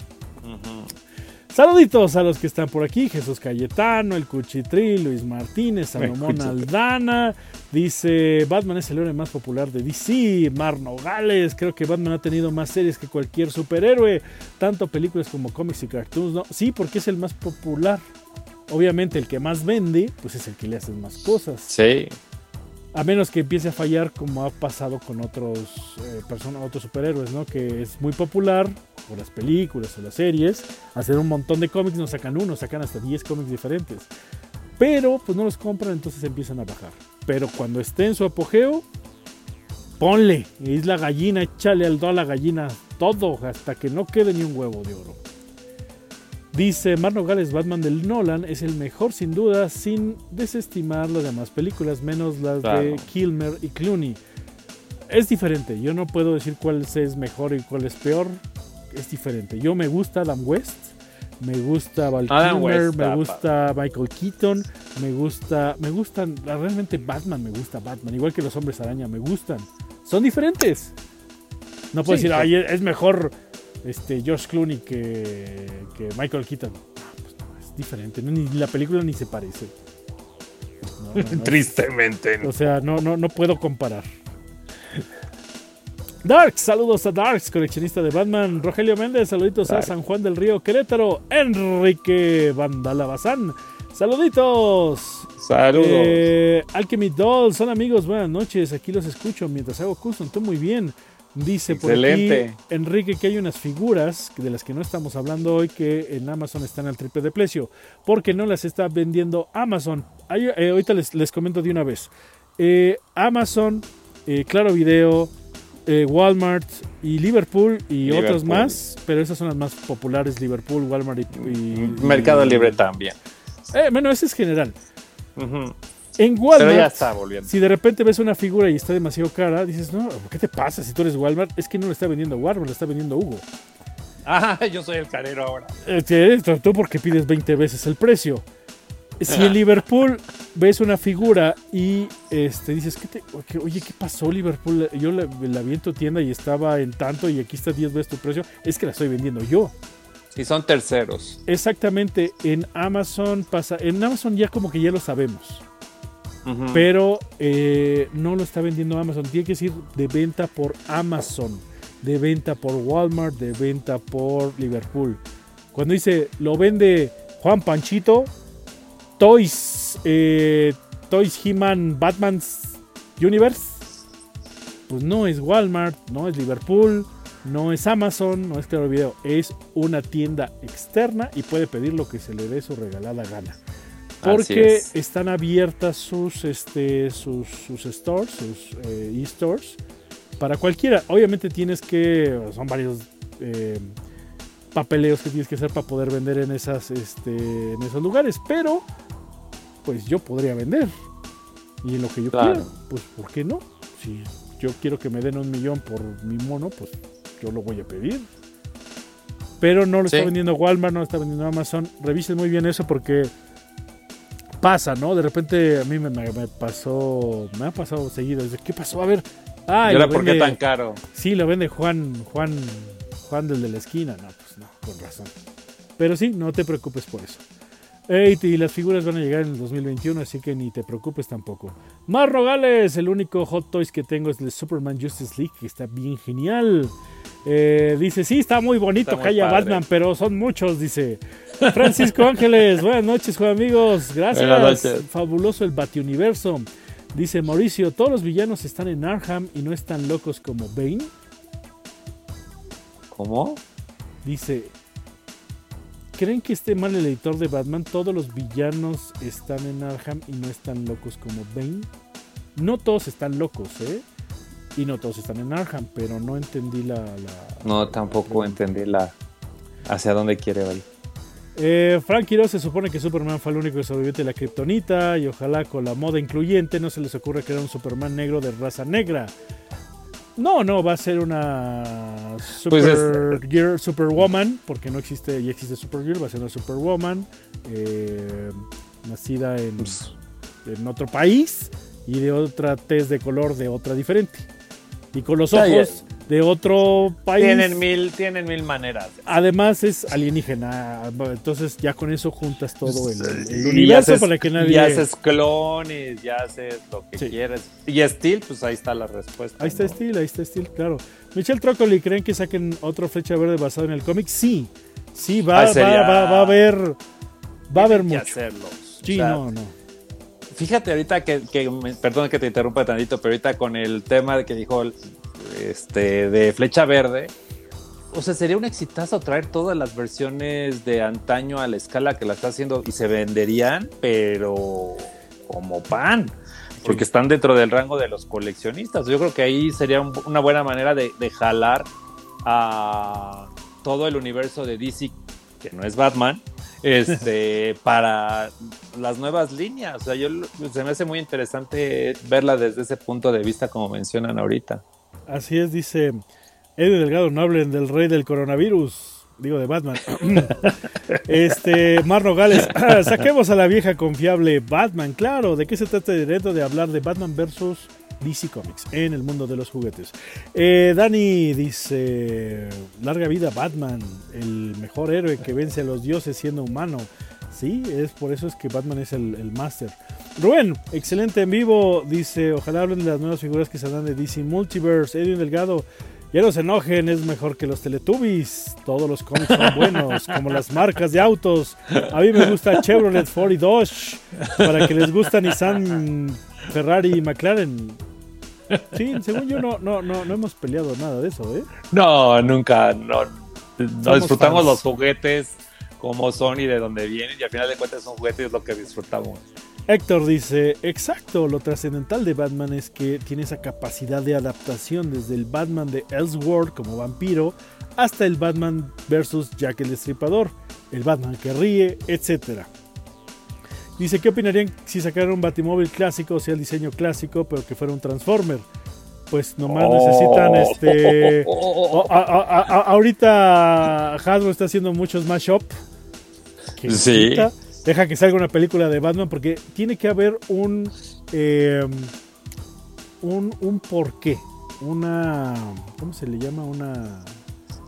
Saluditos a los que están por aquí, Jesús Cayetano, el Cuchitril, Luis Martínez, Salomón. Aldana, dice Batman es el héroe más popular de DC, Mar Nogales, creo que Batman ha tenido más series que cualquier superhéroe, tanto películas como cómics y cartoons, ¿no? Sí, porque es el más popular. Obviamente el que más vende, pues es el que le hacen más cosas. Sí. A menos que empiece a fallar como ha pasado con otros, eh, personas, otros superhéroes, ¿no? Que es muy popular, o las películas o las series, hacer un montón de cómics, no sacan uno, sacan hasta 10 cómics diferentes. Pero pues no los compran, entonces empiezan a bajar. Pero cuando esté en su apogeo, ponle, es la gallina, échale al a la gallina todo, hasta que no quede ni un huevo de oro. Dice Marno Gales, Batman del Nolan es el mejor sin duda, sin desestimar las demás películas, menos las de Kilmer y Clooney. Es diferente, yo no puedo decir cuál es mejor y cuál es peor, es diferente. Yo me gusta Adam West, me gusta Val Kilmer, me gusta Michael Keaton, me gusta, me gustan, realmente Batman me gusta Batman, igual que los hombres araña me gustan. Son diferentes. No puedo decir, Ay, es mejor este, George Clooney que, Michael Keaton. pues no, es diferente. ni la película ni se parece. Tristemente. O sea, no, no, no puedo comparar. Darks, saludos a Darks, coleccionista de Batman. Rogelio Méndez, saluditos a San Juan del Río Querétaro. Enrique Vandala Bazán, saluditos. Saludos. Eh, Alchemy Doll, son amigos, buenas noches. Aquí los escucho mientras hago custom. Estoy muy bien. Dice por aquí Enrique que hay unas figuras de las que no estamos hablando hoy que en Amazon están al triple de precio porque no las está vendiendo Amazon. Eh, ahorita les, les, comento de una vez. Eh, Amazon, eh, Claro Video, Walmart y Liverpool y otros más, pero esas son las más populares, Liverpool, Walmart y... Mercado Libre también. bueno, ese es general. En Walmart, si de repente ves una figura y está demasiado cara, dices, no, ¿qué te pasa si tú eres Walmart? Es que no le está vendiendo Walmart, le está vendiendo Hugo. Ah, yo soy el carero ahora. Eh, tú porque pides 20 veces el precio. Si en Liverpool ves una figura y este, dices, ¿qué te, oye, ¿qué pasó Liverpool? Yo la, la vi en tu tienda y estaba en tanto y aquí está 10 veces tu precio. Es que la estoy vendiendo yo. Y son terceros. Exactamente. En Amazon pasa. En Amazon ya como que ya lo sabemos. Pero eh, no lo está vendiendo Amazon. Tiene que decir de venta por Amazon, de venta por Walmart, de venta por Liverpool. Cuando dice lo vende Juan Panchito, Toys, eh, Toys He-Man Batman's Universe, pues no es Walmart, no es Liverpool, no es Amazon, no es Claro Video, es una tienda externa y puede pedir lo que se le dé su regalada gana porque están abiertas sus, este, sus, sus stores, sus eh, e-stores, para cualquiera. Obviamente tienes que, son varios eh, papeleos que tienes que hacer para poder vender en, esas, este, en esos lugares, pero pues yo podría vender. Y en lo que yo quiera, pues ¿por qué no? Si yo quiero que me den un millón por mi mono, pues yo lo voy a pedir. Pero no lo está vendiendo Walmart, no lo está vendiendo Amazon. Revisen muy bien eso porque pasa, ¿no? De repente a mí me, pasó, me ha pasado seguido. ¿Qué pasó? A ver. Ah, ¿Y ahora por qué tan caro? Sí, lo vende Juan, Juan, Juan del de la esquina. No, pues no, con razón. Pero sí, no te preocupes por eso. Y las figuras van a llegar en el 2021, así que ni te preocupes tampoco. Más Rogales, el único Hot Toys que tengo es el Superman Justice League, que está bien genial. Eh, dice, sí, está muy bonito que haya Batman, pero son muchos, dice. Francisco Ángeles, buenas noches, Juan amigos. Gracias. Fabuloso el Batiuniverso. Dice Mauricio, todos los villanos están en Arkham y no están locos como Bane. ¿Cómo? Dice, ¿creen que esté mal el editor de Batman? Todos los villanos están en Arkham y no están locos como Bane. No todos están locos, ¿eh? Y no todos están en Arkham, pero no entendí la... no, tampoco entendí la... hacia dónde quiere ir. Eh, Frank Quiroz se supone que Superman fue el único que sobrevivió de la kriptonita y ojalá con la moda incluyente no se les ocurra crear un Superman negro de raza negra. No, no, va a ser una pues Super Superwoman, porque no existe, ya existe Supergirl, va a ser una Superwoman, eh, nacida en, pues en otro país y de otra tez de color de otra diferente. Y con los ojos de otro país. Tienen mil, tienen mil maneras. Además es alienígena, entonces ya con eso juntas todo el, universo para que nadie... Ya haces clones, ya haces lo que quieras. Y Steel, pues ahí está la respuesta. Ahí está Steel, ahí está Steel, claro. Michelle Trocoli, ¿creen que saquen otro Flecha Verde basado en el cómic? Sí, sí, va, ah, va, va, a haber... Va a haber mucho. Hacerlo. Sí, no, no fíjate ahorita que, perdón que te interrumpa tantito, pero ahorita con el tema de que dijo este de Flecha Verde, o sea, sería un exitazo traer todas las versiones de antaño a la escala que la está haciendo y se venderían, pero como pan, porque están dentro del rango de los coleccionistas. Yo creo que ahí sería una buena manera de, jalar a todo el universo de DC, que no es Batman, este, para las nuevas líneas. O sea, yo, se me hace muy interesante verla desde ese punto de vista, como mencionan ahorita. Así es, dice Eddie Delgado, no hablen del rey del coronavirus. Digo, de Batman. este, Marno Gales, saquemos a la vieja confiable Batman. Claro, ¿de qué se trata el reto de hablar de Batman versus DC Comics en el mundo de los juguetes? Eh, Dani dice: Larga vida Batman, el mejor héroe que vence a los dioses siendo humano. Sí, es por eso es que Batman es el, el máster. Rubén, excelente en vivo. Dice: Ojalá hablen de las nuevas figuras que se dan de DC Multiverse. Edwin Delgado. Ya no se enojen, es mejor que los Teletubbies. Todos los cómics son buenos, como las marcas de autos. A mí me gusta Chevrolet, Ford y Dodge. Para que les gusta Nissan, Ferrari y McLaren. Sí, según yo no, no, no, no hemos peleado nada de eso, ¿eh? No, nunca, no. no disfrutamos los juguetes como son y de dónde vienen y al final de cuentas son juguetes lo que disfrutamos. Héctor dice, exacto, lo trascendental de Batman es que tiene esa capacidad de adaptación desde el Batman de Elseworld como vampiro hasta el Batman versus Jack el Destripador, el Batman que ríe, etc. Dice, ¿qué opinarían si sacaran un Batimóvil clásico, o sea, el diseño clásico, pero que fuera un Transformer? Pues nomás necesitan oh. este... ahorita Hasbro está haciendo muchos mashup. Sí deja que salga una película de Batman porque tiene que haber un, eh, un, un porqué, una, ¿cómo se le llama? Una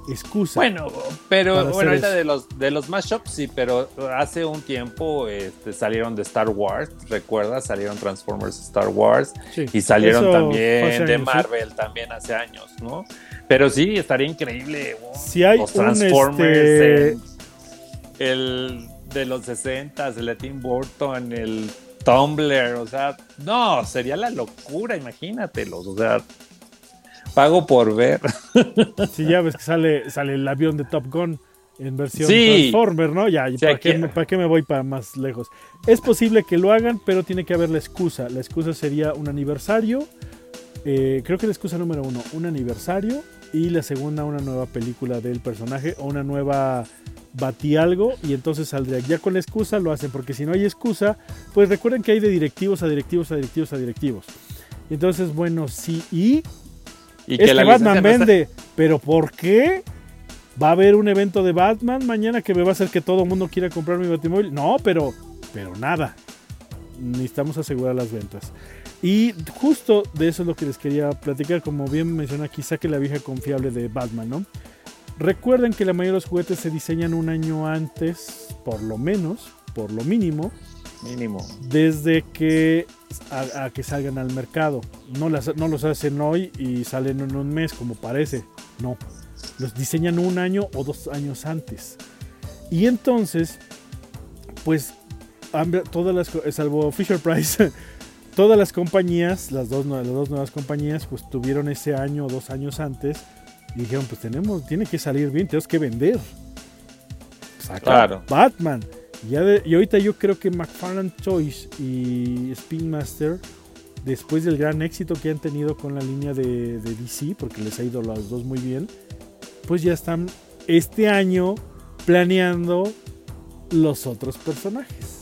excusa. Bueno, pero bueno, ahorita de los de los mashups sí, pero hace un tiempo este, salieron de Star Wars, ¿recuerdas? Salieron Transformers Star Wars y salieron también de Marvel también hace años, ¿no? Pero sí, estaría increíble. Si hay los Transformers, este el de los 60, el de Tim Burton, el Tumblr, o sea, no, sería la locura, imagínatelos, o sea, pago por ver. Sí, ya ves que sale, sale el avión de Top Gun en versión Transformer, ¿no? Ya, ¿para, qué, me voy para más lejos? Es posible que lo hagan, pero tiene que haber la excusa. La excusa sería un aniversario. Eh, creo que la excusa número uno, un aniversario. Y la segunda, una nueva película del personaje o una nueva batí algo y entonces saldría. Ya con la excusa lo hacen, porque si no hay excusa, pues recuerden que hay de directivos a directivos a directivos a directivos. Entonces, bueno, sí, y, ¿Y que, la Batman vende, pero ¿por qué? ¿Va a haber un evento de Batman mañana que me va a hacer que todo el mundo quiera comprar mi Batimóvil? No, pero, pero nada. Necesitamos asegurar las ventas. Y justo de eso es lo que les quería platicar. Como bien menciona aquí, saque la vieja confiable de Batman, ¿no? Recuerden que la mayoría de los juguetes se diseñan un año antes, por lo menos, por lo mínimo. Mínimo. Desde que a, que salgan al mercado. No, las, no los hacen hoy y salen en un mes, como parece. No. Los diseñan un año o dos años antes. Y entonces, pues, todas las, salvo Fisher Price, todas las compañías, las dos, las dos nuevas compañías, pues tuvieron ese año o dos años antes y dijeron, pues tenemos, tiene que salir bien, tenemos que vender. claro. Batman. Y, y ahorita yo creo que McFarlane Choice y Spin Master, después del gran éxito que han tenido con la línea de, DC, porque les ha ido los dos muy bien, pues ya están este año planeando los otros personajes.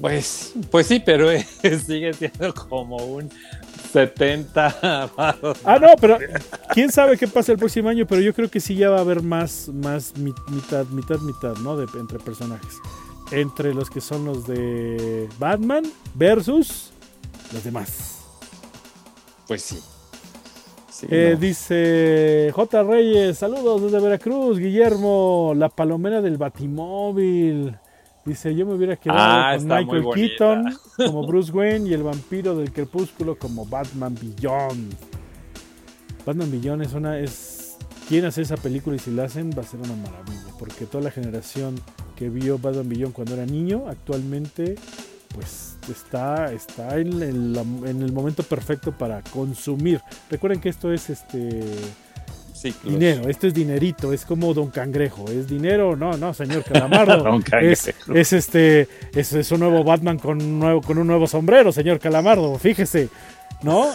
Pues, pues sí, pero sigue siendo como un 70 Ah, no, pero quién sabe qué pasa el próximo año, pero yo creo que sí ya va a haber más, más mitad, mitad, mitad, ¿no? De, entre personajes. Entre los que son los de Batman versus los demás. Pues sí. Eh, dice J. Reyes, saludos desde Veracruz, Guillermo, la palomera del Batimóvil. Dice, yo me hubiera quedado ah, con Michael Keaton como Bruce Wayne y el vampiro del crepúsculo como Batman Beyond. Batman Beyond es una... es Quieren hacer esa película y si la hacen va a ser una maravilla. Porque toda la generación que vio Batman Beyond cuando era niño, actualmente pues está, está en, el, en el momento perfecto para consumir. Recuerden que esto es este ciclos. Dinero, esto es dinerito, es como Don Cangrejo, es dinero, no, no, señor Calamardo. Don es, Cangrejo. es este, es, es un nuevo Batman con un nuevo, con un nuevo sombrero, señor Calamardo, fíjese, ¿no?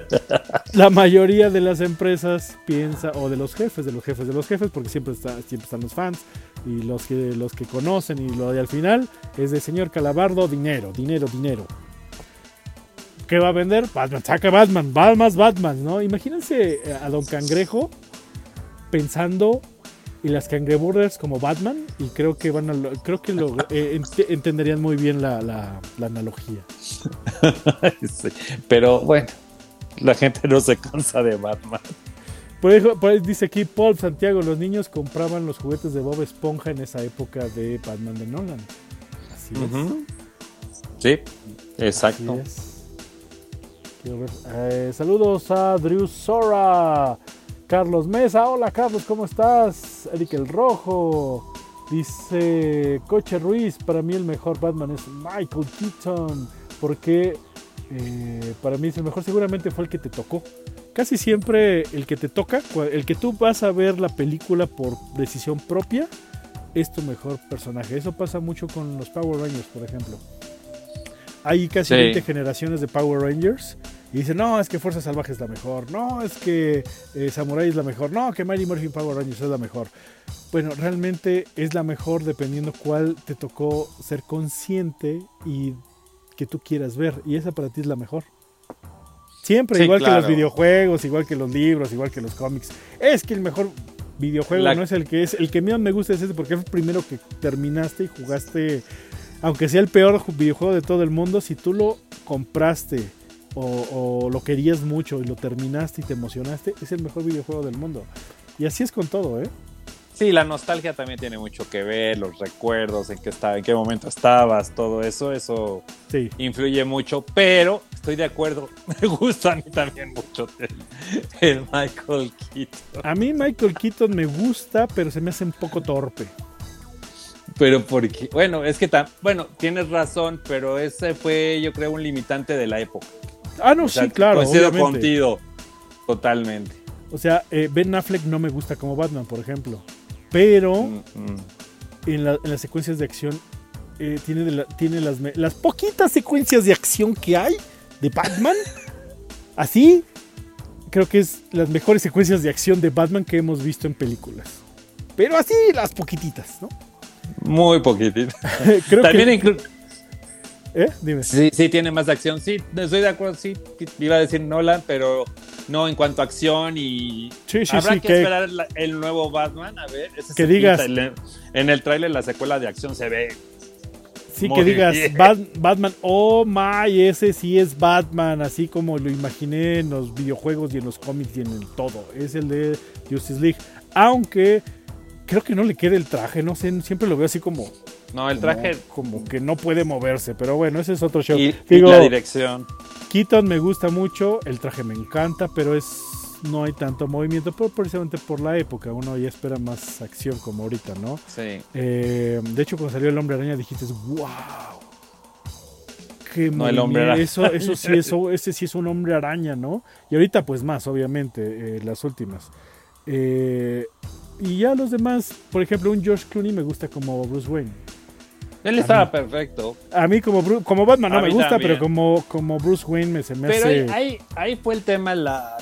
La mayoría de las empresas piensa, o de los jefes, de los jefes de los jefes, porque siempre, está, siempre están los fans y los que, los que conocen y lo de al final es de señor Calamardo, dinero, dinero, dinero. ¿Qué va a vender? Batman, saca Batman, va más Batman, ¿no? Imagínense eh, a Don Cangrejo pensando en las Cangreburgers como Batman y creo que van a lo- creo que lo eh, ent- entenderían muy bien la, la- la analogía. Sí, Pero bueno, la gente no se cansa de Batman. Por ahí dice aquí Paul Santiago, los niños compraban los juguetes de Bob Esponja en esa época de Batman de Nolan. Así es. Ujú. Sí, exacto. Así es. Eh, saludos a Drew Sora. Carlos Mesa. Hola Carlos, ¿cómo estás? Eric el Rojo. Dice Coche Ruiz. Para mí el mejor Batman es Michael Keaton. Porque eh, para mí es el mejor. Seguramente fue el que te tocó. Casi siempre el que te toca, el que tú vas a ver la película por decisión propia, es tu mejor personaje. Eso pasa mucho con los Power Rangers, por ejemplo. Hay casi Sí. 20 generaciones de Power Rangers. Y dicen, no, es que Fuerza Salvaje es la mejor. No, es que eh, Samurai es la mejor. No, que Mighty Morphin Power Rangers es la mejor. Bueno, realmente es la mejor dependiendo cuál te tocó ser consciente y que tú quieras ver. Y esa para ti es la mejor. Siempre, Sí, igual que claro. los videojuegos, igual que los libros, igual que los cómics. Es que el mejor videojuego La- no es el que es. El que más me gusta es ese porque es el primero que terminaste y jugaste. Aunque sea el peor ju- videojuego de todo el mundo, si tú lo compraste o, o lo querías mucho y lo terminaste y te emocionaste, es el mejor videojuego del mundo. Y así es con todo, ¿eh? Sí, la nostalgia también tiene mucho que ver, los recuerdos, en qué estaba, en qué momento estabas, todo eso, eso Sí. influye mucho, pero estoy de acuerdo, me gusta a mí también mucho el, el Michael Keaton. A mí Michael Keaton me gusta, pero se me hace un poco torpe. Pero porque, bueno, es que, ta- bueno, tienes razón, pero ese fue, yo creo, un limitante de la época. Ah, no, O sea, sí, claro. Coincido obviamente. contigo, totalmente. O sea, eh, Ben Affleck no me gusta como Batman, por ejemplo. Pero Mm, en, la- en las secuencias de acción eh, tiene, de la- tiene las, las poquitas secuencias de acción que hay de Batman. así, creo que es las mejores secuencias de acción de Batman que hemos visto en películas. Pero así, las poquititas, ¿no? Muy poquitito. creo También que... ¿Eh? Dime. Sí, sí, tiene más acción. Sí, estoy de acuerdo. Sí, iba a decir Nolan, pero no en cuanto a acción y. Sí, sí, Habrá sí, que, que- esperar la- el nuevo Batman. A ver, ese Que digas-. El- En el tráiler, la secuela de acción se ve. Sí, que digas Batman, oh my, ese sí es Batman, así como lo imaginé en los videojuegos y en los cómics y en el todo. Es el de Justice League. Aunque creo que no le queda el traje, no sé, siempre lo veo así como, No, el como- traje como, que no puede moverse. Pero bueno, ese es otro show. y, y Digo, la dirección. Keaton me gusta mucho, el traje me encanta, pero es no hay tanto movimiento, pero precisamente por la época. Uno ya espera más acción como ahorita, ¿no? Sí. Eh, de hecho, cuando salió el hombre araña dijiste, wow. Qué No, el hombre movimiento". araña. Eso, eso sí, eso, ese sí es un hombre araña, ¿no? Y ahorita, pues más, obviamente, eh, las últimas. Eh, y ya los demás, por ejemplo, un George Clooney me gusta como Bruce Wayne. Él estaba perfecto. A mí como, Bru- como Batman no me gusta, también. pero como, como Bruce Wayne me, se me Pero hace... ahí, ahí, ahí fue el tema, la,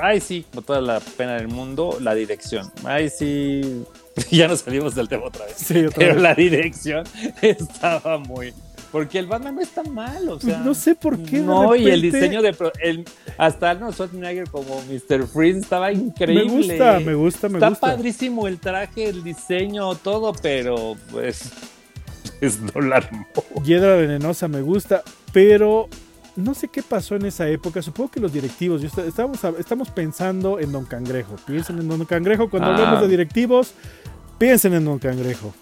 ahí sí, con toda la pena del mundo, la dirección. Ahí sí, ya nos salimos del tema otra vez. Sí, otra Pero vez. la dirección estaba muy... Porque el Batman no está mal, o sea... no sé por qué. No, y el repente diseño de... El, hasta Arnold Schwarzenegger como Mr. Freeze estaba increíble. Me gusta, me gusta, me Está gusta. padrísimo el traje, el diseño, todo, pero pues... pues no la armó. Hiedra venenosa me gusta, pero no sé qué pasó en esa época. Supongo que los directivos, yo estamos, estamos pensando en Don Cangrejo. Piensen en Don Cangrejo. Cuando Ah. hablemos de directivos, piensen en Don Cangrejo.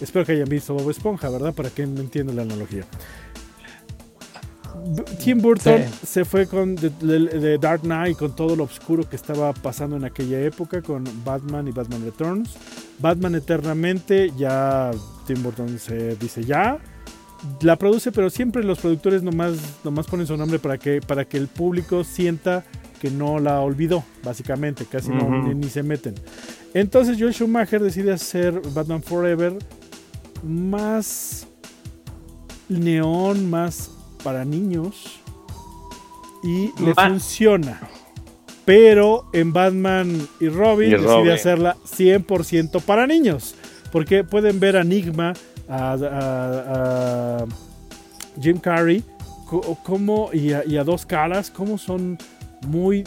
Espero que hayan visto Bob Esponja, ¿verdad? Para que entiendan la analogía. Tim Burton Sí. se fue con The, The- The Dark Knight, con todo lo oscuro que estaba pasando en aquella época, con Batman y Batman Returns. Batman Eternamente, ya Tim Burton se dice ya. La produce, pero siempre los productores nomás, nomás ponen su nombre para que, para que el público sienta que no la olvidó, básicamente, casi no, Ujú. ni, ni se meten. Entonces Joel Schumacher decide hacer Batman Forever más neón, más para niños y le funciona. Pero en Batman y Robin Y decide Robin. hacerla 100% para niños. Porque pueden ver a Enigma, a, a- a Jim Carrey, co- como, y, a, y a dos caras, como son muy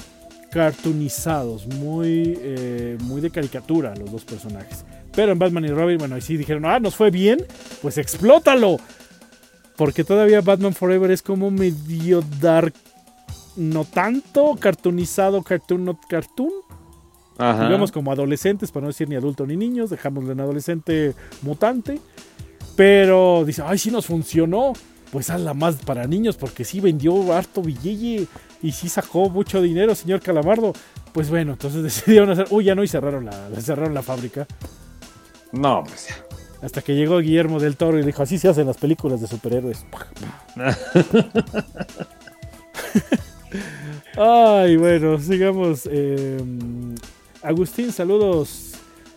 cartoonizados, muy, eh, muy de caricatura los dos personajes. Pero en Batman y Robin, bueno, ahí sí dijeron, ah, nos fue bien, pues explótalo. Porque todavía Batman Forever es como medio dark, no tanto cartoonizado, cartoon, not cartoon. Ajá. Digamos como adolescentes, para no decir ni adulto ni niños, dejámoslo en adolescente mutante. Pero dice, ay, sí nos funcionó. Pues hazla más para niños, porque sí vendió harto billete y sí sacó mucho dinero, señor Calamardo. Pues bueno, entonces decidieron hacer, uy, ya no, y cerraron la, cerraron la fábrica. No, pues ya. Hasta que llegó Guillermo del Toro y dijo, así se hacen las películas de superhéroes. Ay, bueno, sigamos. eh, Agustín, saludos.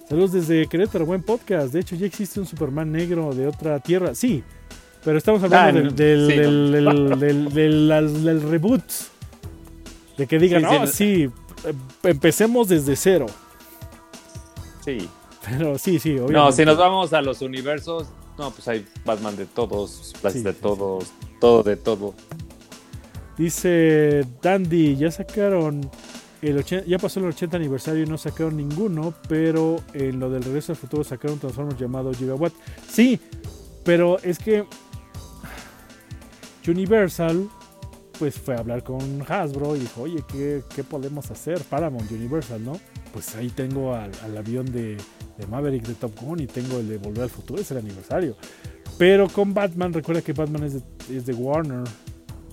Saludos desde Querétaro, buen podcast. De hecho, ya existe un Superman negro de otra tierra. Sí, pero estamos hablando Ah, del, sí, reboot. De que digan, Sí, oh, no. sí, eh, empecemos desde cero. Sí. Pero sí, sí, obviamente. No, si nos vamos a los universos, no, pues hay Batman de todos, Flash Sí, de todos, todo de todo. Dice Dandy, ya sacaron el 80 ya pasó el 80 aniversario y no sacaron ninguno, pero en lo del regreso al futuro sacaron un Transformers llamado Gigawatt. Sí, pero es que Universal pues fue a hablar con Hasbro y dijo, oye, ¿qué, qué podemos hacer? Paramount Universal, ¿no? Pues ahí tengo al, al avión de, de Maverick de Top Gun y tengo el de Volver al Futuro, es el aniversario. Pero con Batman, recuerda que Batman es de, es de Warner,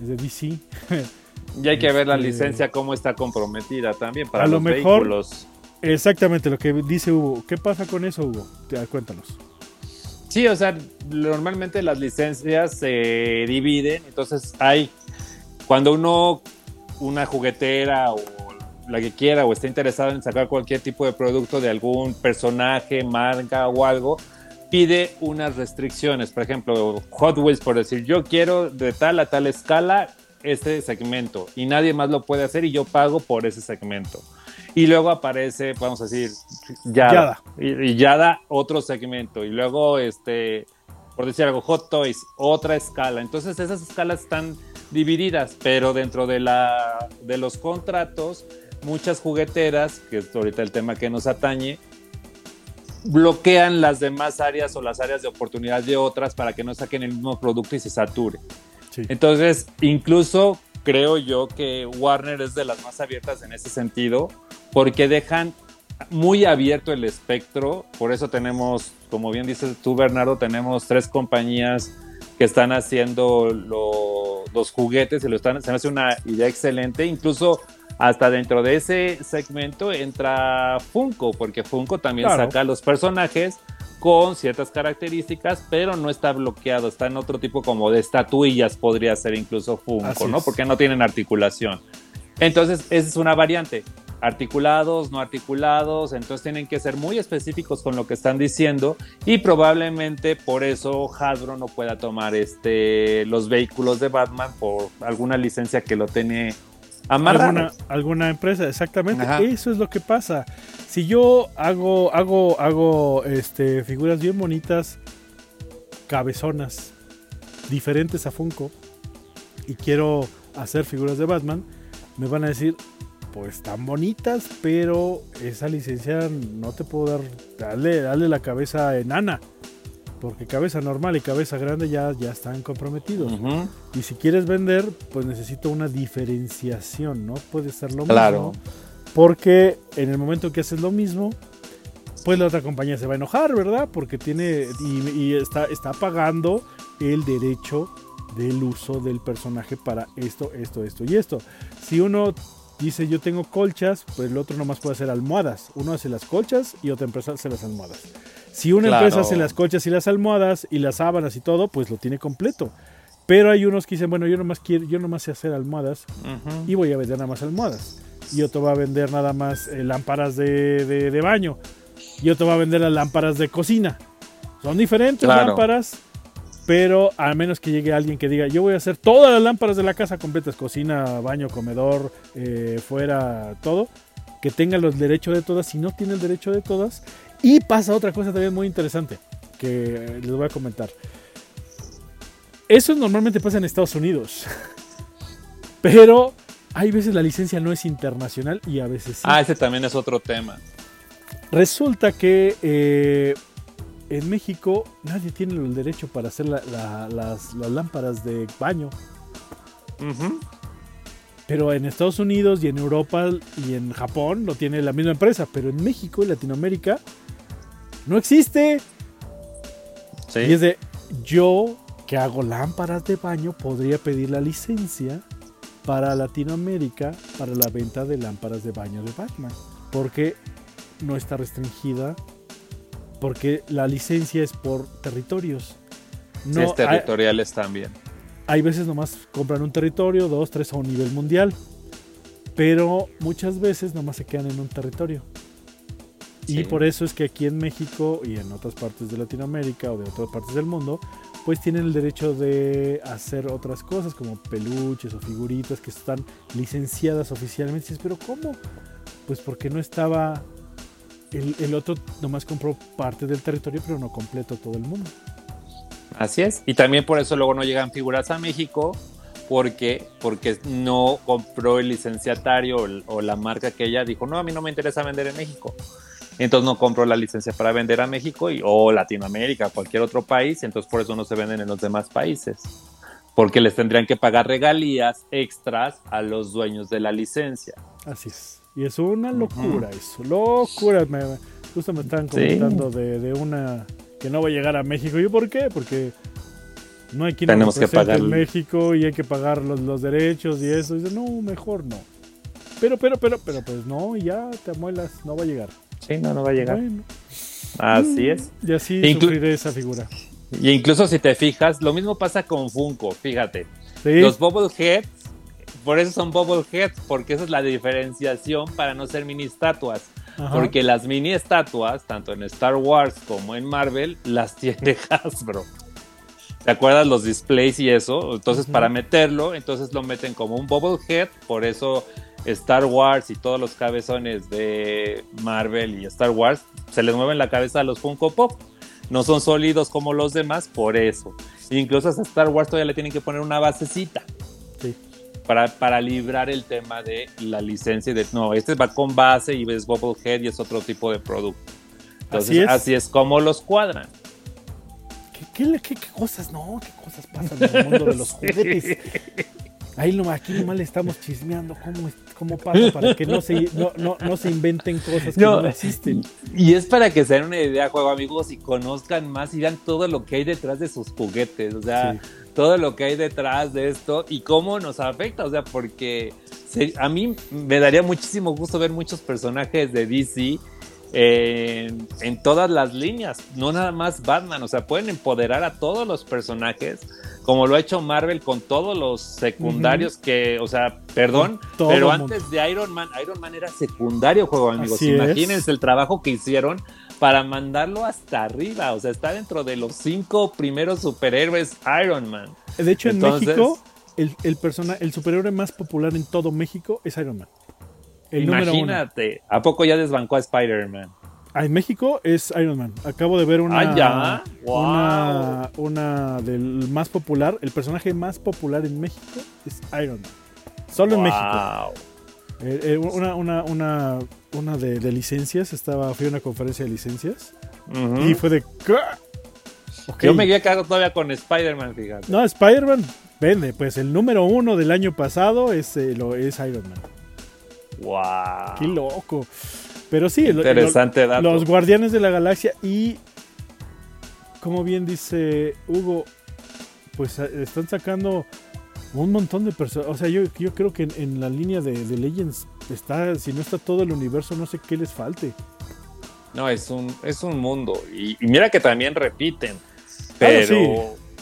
es de DC. Y hay que ver la Este- licencia cómo está comprometida también para A lo los mejor- vehículos. Exactamente lo que dice Hugo. ¿Qué pasa con eso, Hugo? Cuéntanos. Sí, o sea, normalmente las licencias se dividen, entonces hay, cuando uno, una juguetera o la que quiera o está interesado en sacar cualquier tipo de producto de algún personaje, marca o algo, pide unas restricciones. Por ejemplo, Hot Wheels, por decir, yo quiero de tal a tal escala este segmento y nadie más lo puede hacer y yo pago por ese segmento. Y luego aparece, vamos a decir, Yada. Yada. Y, y Yada, otro segmento. Y luego, este, por decir algo, Hot Toys, otra escala. Entonces esas escalas están divididas, pero dentro de, la, de los contratos, muchas jugueteras, que es ahorita el tema que nos atañe, bloquean las demás áreas o las áreas de oportunidad de otras para que no saquen el mismo producto y se sature. Sí. Entonces, incluso creo yo que Warner es de las más abiertas en ese sentido, porque dejan muy abierto el espectro. Por eso tenemos, como bien dices tú, Bernardo, tenemos tres compañías que están haciendo lo- los juguetes y lo están, se me hace una idea excelente. Incluso hasta dentro de ese segmento entra Funko, porque Funko también Claro. saca los personajes con ciertas características, pero no está bloqueado, está en otro tipo como de estatuillas, podría ser incluso Funko, Así ¿no? es. Porque no tienen articulación. Entonces, esa es una variante. Articulados, no articulados, entonces tienen que ser muy específicos con lo que están diciendo y probablemente por eso Hasbro no pueda tomar este, los vehículos de Batman por alguna licencia que lo tiene alguna, alguna empresa, exactamente. Ajá. Eso es lo que pasa. Si yo hago, hago, hago este, figuras bien bonitas, cabezonas, diferentes a Funko, y quiero hacer figuras de Batman, me van a decir, pues están bonitas, pero esa licencia no te puedo dar, dale, dale la cabeza enana. Porque cabeza normal y cabeza grande ya, ya están comprometidos. Ujú. Y si quieres vender, pues necesito una diferenciación, ¿no? Puede ser lo Claro. mismo. Porque en el momento que haces lo mismo, pues la otra compañía se va a enojar, ¿verdad? Porque tiene y, y está, está pagando el derecho del uso del personaje para esto, esto, esto y esto. Si uno dice yo tengo colchas, pues el otro nomás puede hacer almohadas. Uno hace las colchas y otra empresa hace las almohadas. Si una Claro. empresa hace las colchas y las almohadas y las sábanas y todo, pues lo tiene completo. Pero hay unos que dicen, bueno, yo nomás quiero, yo nomás sé hacer almohadas y voy a vender nada más almohadas. y otro va a vender nada más eh, lámparas de, de, de baño y otro va a vender las lámparas de cocina. Son diferentes Claro. lámparas, pero al menos que llegue alguien que diga, yo voy a hacer todas las lámparas de la casa completas, cocina, baño, comedor, eh, fuera, todo, que tenga los derechos de todas, si no tiene el derecho de todas. Y pasa otra cosa también muy interesante, que les voy a comentar. Eso normalmente pasa en Estados Unidos, pero hay veces la licencia no es internacional y a veces sí. Ah, ese también es otro tema. Resulta que eh, en México nadie tiene el derecho para hacer la- la- las, las lámparas de baño. Pero en Estados Unidos y en Europa y en Japón lo tiene la misma empresa. Pero en México y Latinoamérica no existe. Sí. Y es de yo que hago lámparas de baño podría pedir la licencia para Latinoamérica para la venta de lámparas de baño de Batman. Porque no está restringida. Porque la licencia es por territorios. Sí, No, es hay- territoriales también. hay veces nomás compran un territorio, dos, tres a un nivel mundial. Pero muchas veces nomás se quedan en un territorio. Y por eso es que aquí en México y en otras partes de Latinoamérica o de otras partes del mundo, pues tienen el derecho de hacer otras cosas como peluches o figuritas que están licenciadas oficialmente. Y dices, pero ¿cómo? Pues porque no estaba... El, el otro nomás compró parte del territorio, pero no completo todo el mundo. Así es. Y también por eso luego no llegan figuras a México, porque, porque no compró el licenciatario o la marca que ella dijo, no, a mí no me interesa vender en México. Entonces no compró la licencia para vender a México y, o Latinoamérica, cualquier otro país, entonces por eso no se venden en los demás países. Porque les tendrían que pagar regalías extras a los dueños de la licencia. Así es. Y es una locura eso. Locura. Me, justo me estaban Sí. comentando de, de una que no va a llegar a México. ¿Y por qué? Porque no hay quien Tenemos que pagar- en México y hay que pagar los, los derechos y eso. Y dice, no, mejor no. Pero, pero, pero, pero, pues no, ya te amuelas, no va a llegar. Sí, no, no va a llegar. Bueno, Así es. y así Inclu- sufriré esa figura. Y incluso si te fijas, lo mismo pasa con Funko, fíjate. Sí, Los Bubbleheads, por eso son Bubbleheads, porque esa es la diferenciación para no ser mini estatuas. ajá. Porque las mini estatuas, tanto en Star Wars como en Marvel, las tiene Hasbro. ¿Te acuerdas los displays y eso? Entonces, para meterlo, entonces lo meten como un Bubblehead, por eso Star Wars y todos los cabezones de Marvel y Star Wars se les mueven la cabeza a los Funko Pop. No son sólidos como los demás, por eso. Incluso a Star Wars todavía le tienen que poner una basecita Sí. para, para librar el tema de la licencia y de no, este va con base y ves Bubblehead y es otro tipo de producto. Entonces, Así es. así es como los cuadran. ¿Qué, qué, qué- qué cosas, no? ¿Qué cosas pasan en el mundo de los juguetes? Ahí no, aquí nomás le estamos chismeando cómo, es- cómo pasa para que no se, no, no, no se inventen cosas que no, No, existen. Y es para que se den una idea, juego amigos, y conozcan más y vean todo lo que hay detrás de sus juguetes. O sea, Sí. todo lo que hay detrás de esto y cómo nos afecta. O sea, porque se- a mí me daría muchísimo gusto ver muchos personajes de DC en, en todas las líneas, no nada más Batman. O sea, pueden empoderar a todos los personajes, como lo ha hecho Marvel con todos los secundarios que, o sea, perdón, todo pero antes de Iron Man, Iron Man era secundario, juego amigos. Así es. Imagínense el trabajo que hicieron para mandarlo hasta arriba. O sea, está dentro de los cinco primeros superhéroes Iron Man. De hecho, en México, el, el, persona, el superhéroe más popular en todo México es Iron Man. El número uno. Imagínate, ¿a poco ya desbancó a Spider-Man? Ah, en México es Iron Man. Acabo de ver una. Ah, ya. Wow. Una, una del más popular. El personaje más popular en México es Iron Man. Solo en México. Wow. Eh, eh, una, una, una, una de, de licencias. Estaba, fui a una conferencia de licencias. Y fue de. ¿qué? Ok. Yo me había quedado todavía con Spider-Man, fíjate. No, Spider-Man vende. Pues el número uno del año pasado es, eh, lo, es Iron Man. Wow. Qué loco. Pero sí, lo- Interesante dato. Los Guardianes de la Galaxia y, como bien dice Hugo, pues eh, están sacando un montón de personas. O sea, yo, yo creo que en, en la línea de, de Legends está, si no está todo el universo, no sé qué les falte. No, es un, es un mundo. Y, y mira que también repiten. Ah, Pero, sí.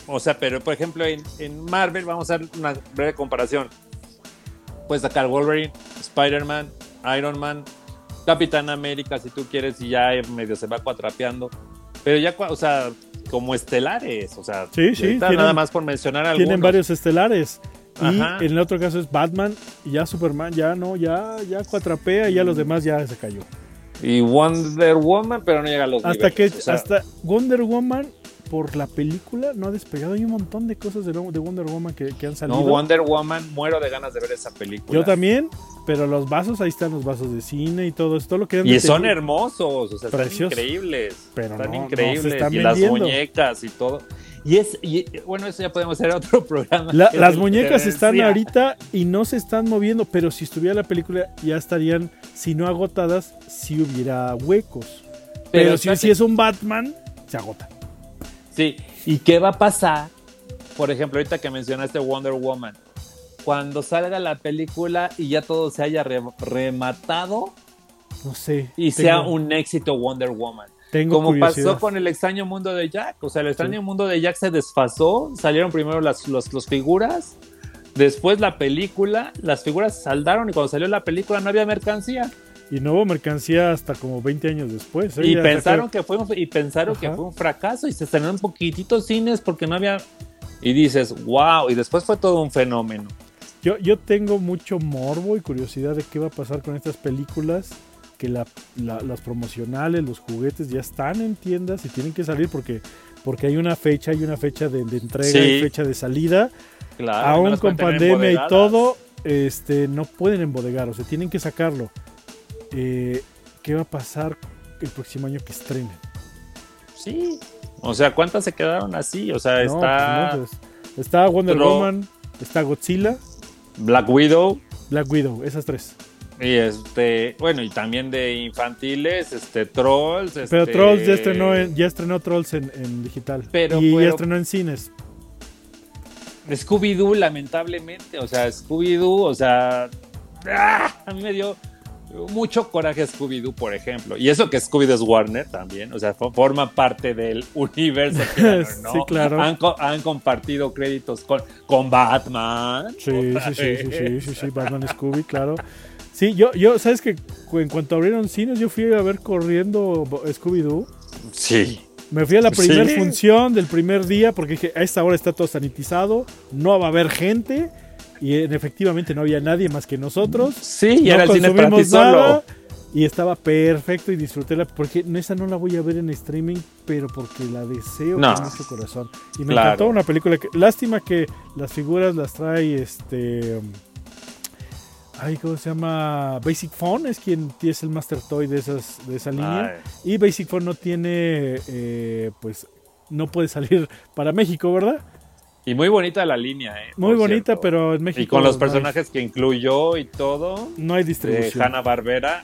o sea, pero por ejemplo, en, en Marvel, vamos a hacer una breve comparación. Puedes sacar Wolverine, Spider-Man, Iron Man, Capitán América, si tú quieres, y ya medio se va cuatrapeando. Pero ya, o sea, como estelares, o sea, sí, sí, nada más por mencionar algunos. Tienen varios estelares. Y en el otro caso es Batman, y ya Superman, ya no, ya, ya cuatrapea y ya los demás ya se cayó. Y Wonder Woman, pero no llega a los hasta que Hasta Wonder Woman por la película no ha despegado. Hay un montón de cosas de, Wonder Woman que, han salido. No, Wonder Woman, muero de ganas de ver esa película. Yo también, pero los vasos, ahí están los vasos de cine y todo esto. Lo que y son hermosos, o sea, están increíbles. Pero están increíbles. y las muñecas y todo. Y es, y, bueno, eso ya podemos hacer otro programa. las muñecas están ahorita y no se están moviendo, pero si estuviera la película ya estarían, si no agotadas, si hubiera huecos. Pero, si, si, es un Batman, se agota. Sí, ¿y qué va a pasar? Por ejemplo, ahorita que mencionaste Wonder Woman, cuando salga la película y ya todo se haya rematado, no sé, y sea un éxito Wonder Woman. Tengo Como pasó con el extraño mundo de Jack, o sea, el extraño mundo de Jack se desfasó, salieron primero las figuras, después la película, las figuras saldaron y cuando salió la película no había mercancía. Y no hubo mercancía hasta como 20 años después. ¿eh? Y, pensaron que... fue un, y pensaron que fue un fracaso y se estrenaron poquititos cines porque no había... Y dices, wow, y después fue todo un fenómeno. Yo, yo tengo mucho morbo y curiosidad de qué va a pasar con estas películas, que la, las promocionales, los juguetes ya están en tiendas y tienen que salir porque, porque hay una fecha, hay una fecha de, entrega, y fecha de salida. Claro, Aún con pandemia y todo, este, no pueden embodegar, o sea, tienen que sacarlo. Eh, qué va a pasar el próximo año que estrenen. Sí, o sea, ¿cuántas se quedaron así? O sea, está. Pues, está Wonder Woman, está Godzilla, Black Widow. Black Widow, esas tres. Y este, bueno, y también de infantiles, este, Trolls. Pero este Trolls ya estrenó, ya estrenó Trolls en, digital. Pero, y ya estrenó en cines. Scooby-Doo, lamentablemente, o sea, Scooby-Doo, o sea, ¡ah! a mí me dio mucho coraje Scooby-Doo, por ejemplo. Y eso que Scooby-Doo es Warner también, o sea, forma parte del universo. ¿no? sí, claro. Han, compartido créditos con, con Batman. Sí, sí, sí, sí, sí, sí, Batman Scooby, claro. Sí, yo, yo, ¿sabes que En cuanto abrieron cines, yo fui a ver corriendo Scooby-Doo. Sí. Me fui a la primera función del primer día porque dije, a esta hora está todo sanitizado, no va a haber gente y efectivamente no había nadie más que nosotros. Sí, y era el cine para ti solo. y estaba perfecto y disfruté la porque esa no la voy a ver en streaming, pero porque la deseo con mucho corazón. Y me encantó una película que lástima que las figuras las trae este ay, ¿cómo se llama? Basic Phone es quien es el Master Toy de esas de esa línea y Basic Phone no tiene eh, pues no puede salir para México, ¿verdad? Y muy bonita la línea, ¿eh? Muy bonita, pero en México. Y con los personajes que incluyó y todo. No hay distribución. De Hanna Barbera.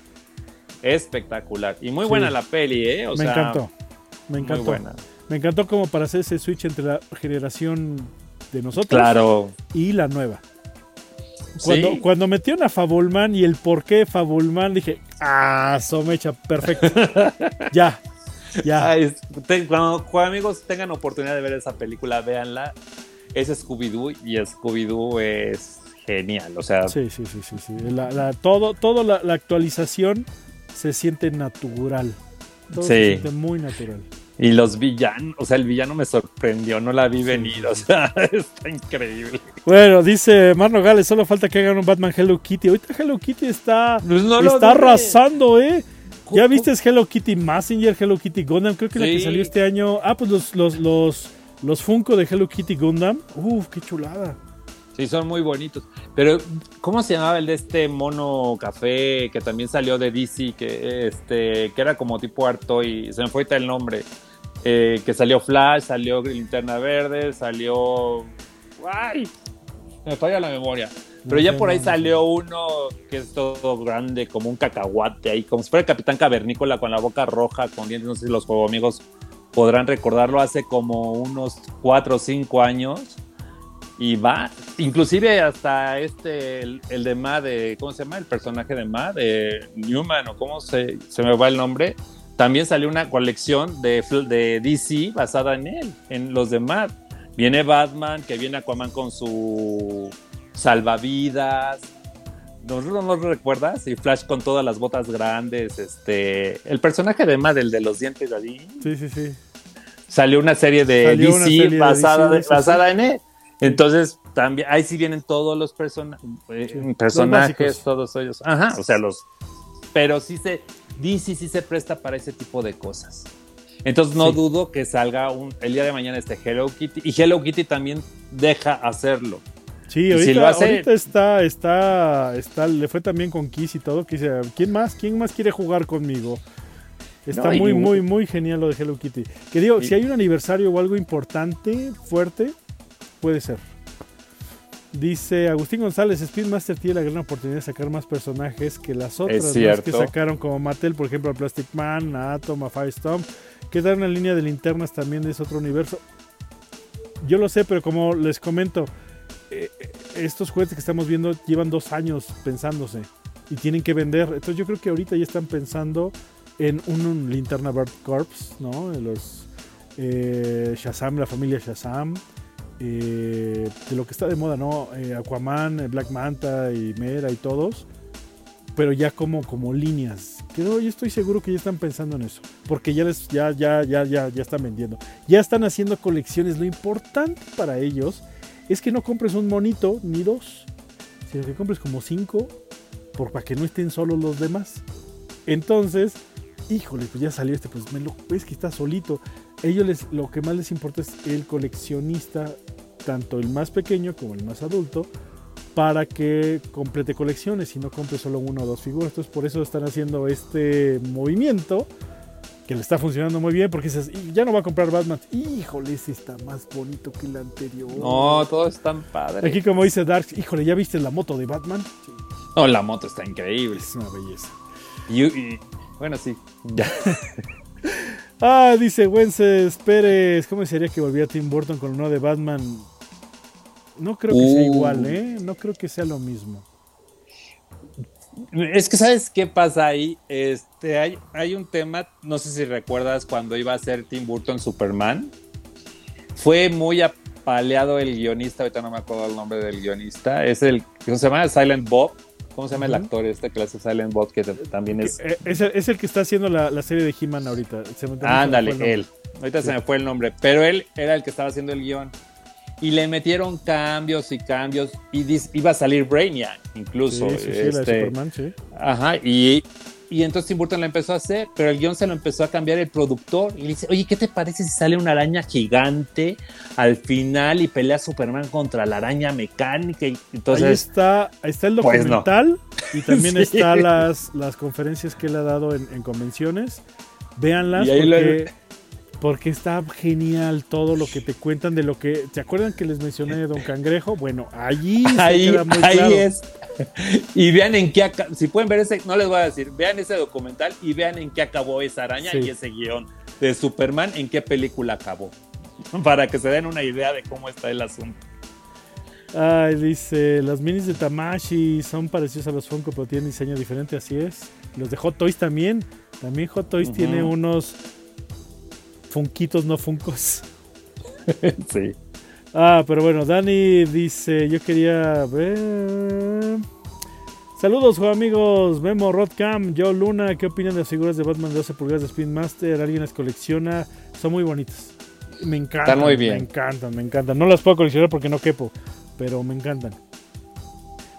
Espectacular. Y muy buena la peli, ¿eh? me encantó. Me encantó. Muy buena. Me encantó como para hacer ese switch entre la generación de nosotros claro. y la nueva. Cuando, cuando metieron a Fabulman y el por qué Fabulman, dije, ah, Somecha, perfecto. ya, ya. cuando, amigos tengan oportunidad de ver esa película, véanla es Scooby-Doo y Scooby-Doo es genial. O sea, sí, sí, sí, sí. La, todo, todo la, actualización se siente natural. Todo se siente muy natural. Y los villanos, o sea, el villano me sorprendió, no la vi venir, o sea, está increíble. Bueno, dice Marno Gales, solo falta que hagan un Batman Hello Kitty. Ahorita Hello Kitty está, pues está arrasando, ¿eh? ¿Ya viste Hello Kitty Messenger, Hello Kitty Gundam? Creo que la que salió este año. Ah, pues los, los, los, los Funko de Hello Kitty Gundam. Uf, qué chulada. Sí, son muy bonitos. Pero, ¿cómo se llamaba el de este mono café que también salió de DC? Que, este, que era como tipo Arto y se me fue el nombre. Eh, que salió Flash, salió Linterna Verde, salió. ¡Ay! Me falla la memoria. Pero ya por ahí salió uno que es todo grande, como un cacahuate ahí, como si fuera el Capitán Cavernícola con la boca roja, con dientes. No sé si los juegos amigos podrán recordarlo hace como unos 4 o 5 años. Y va, inclusive hasta este, el, de Ma, de, ¿cómo se llama? El personaje de Ma, de Newman, o cómo se, se me va el nombre. También salió una colección de, de DC basada en él, en los de Matt. Viene Batman, que viene Aquaman con su salvavidas. ¿No, no lo recuerdas? Y Flash con todas las botas grandes, este... El personaje de Mad, el de los dientes ahí. Sí, sí, sí. Salió una serie de Salió DC serie de basada, DC, eso basada en él. Entonces, también, ahí sí vienen todos los eh, los personajes, todos ellos. Ajá, o sea, los... Pero sí se... DC sí se presta para ese tipo de cosas. Entonces no Sí. dudo que salga un, el día de mañana este Hello Kitty. Y Hello Kitty también deja hacerlo. Sí, Y si ahorita, lo hace- ahorita está, está, está, le fue también con Kiss y todo, que dice, ¿quién más? ¿Quién más quiere jugar conmigo? Está No, muy, muy, muy genial lo de Hello Kitty. Que digo, Y- si hay un aniversario o algo importante, fuerte, puede ser. Dice Agustín González, Speedmaster tiene la gran oportunidad de sacar más personajes que las otras cierto. que sacaron como Mattel, por ejemplo, a Plastic Man, a Atom, a Firestorm, que dan una línea de linternas también es otro universo. Yo lo sé, pero como les comento, eh, eh, estos juguetes que estamos viendo llevan dos años pensándose y tienen que vender. Entonces yo creo que ahorita ya están pensando en un, un Linterna Bird Corps, ¿no? Los eh, Shazam, la familia Shazam. eh, de lo que está de moda, ¿no? Eh, Aquaman, eh, Black Manta y Mera y todos. Pero ya como, como líneas. Creo, yo estoy seguro que ya están pensando en eso. Porque ya les, ya, ya, ya, ya, ya están vendiendo. Ya están haciendo colecciones. Lo importante para ellos es que no compres un monito ni dos. Sino que compres como cinco. Por, para que no estén solos los demás. Entonces, híjole, pues ya salió este, pues me lo ves que está solito. Ellos les, lo que más les importa es el coleccionista, tanto el más pequeño como el más adulto, para que complete colecciones y no compre solo una o dos figuras. Entonces por eso están haciendo este movimiento que le está funcionando muy bien porque dices, "Y ya no va a comprar Batman. Híjole, ese está más bonito que el anterior. No, todo es tan padre. Aquí como dice Dark, híjole, ¿ya viste la moto de Batman? Sí, No, la moto está increíble. es una belleza. Y, y- bueno, sí. Ya. Ah, dice Wences Pérez, ¿cómo sería que volviera Tim Burton con uno de Batman? No creo que sea Uh. igual, ¿eh? No creo que sea lo mismo. Es que sabes qué pasa ahí. Este, hay, hay un tema, no sé si recuerdas cuando iba a ser Tim Burton Superman. Fue muy apaleado el guionista, ahorita no me acuerdo el nombre del guionista. Es el, ¿cómo se llama? Silent Bob. ¿Cómo se llama el actor este que le hace Silent Bob? Que también es. Eh, Es el, es el que está haciendo la, la serie de He-Man ahorita. Ándale, él. Ahorita Sí. se me fue el nombre, pero él era el que estaba haciendo el guion. Y le metieron cambios y cambios. Y iba a salir Brainiac, incluso. Sí, sí, sí, la de este, Superman, sí. Ajá, y, y entonces Tim Burton la empezó a hacer, pero el guion se lo empezó a cambiar el productor. Y le dice, oye, ¿qué te parece si sale una araña gigante al final y pelea Superman contra la araña mecánica? Y Ahí entonces, está, ahí está el Pues no. documental y también Sí. están las, las conferencias que él ha dado en, en convenciones. Véanlas ahí porque, porque está genial todo lo que te cuentan de lo que... ¿Se acuerdan que les mencioné de Don Cangrejo? Bueno, allí se ahí, queda muy ahí claro. es. Y vean en qué si pueden ver ese, no les voy a decir, vean ese documental y vean en qué acabó esa araña Sí. y ese guion de Superman, en qué película acabó. Para que se den una idea de cómo está el asunto. Ay, dice, las minis de Tamashi son parecidos a los Funko, pero tienen diseño diferente, así es. Los de Hot Toys también. También Hot Toys tiene unos funquitos, no funcos. sí. Ah, pero bueno, Dani dice, yo quería ver... Saludos, amigos. Memo, Rodcam, Joe Luna. ¿Qué opinan de las figuras de Batman de 12 pulgadas de Speedmaster? ¿Alguien las colecciona? Son muy bonitas. Me encantan. Están muy bien. Me encantan, me encantan. No las puedo coleccionar porque no quepo, pero me encantan.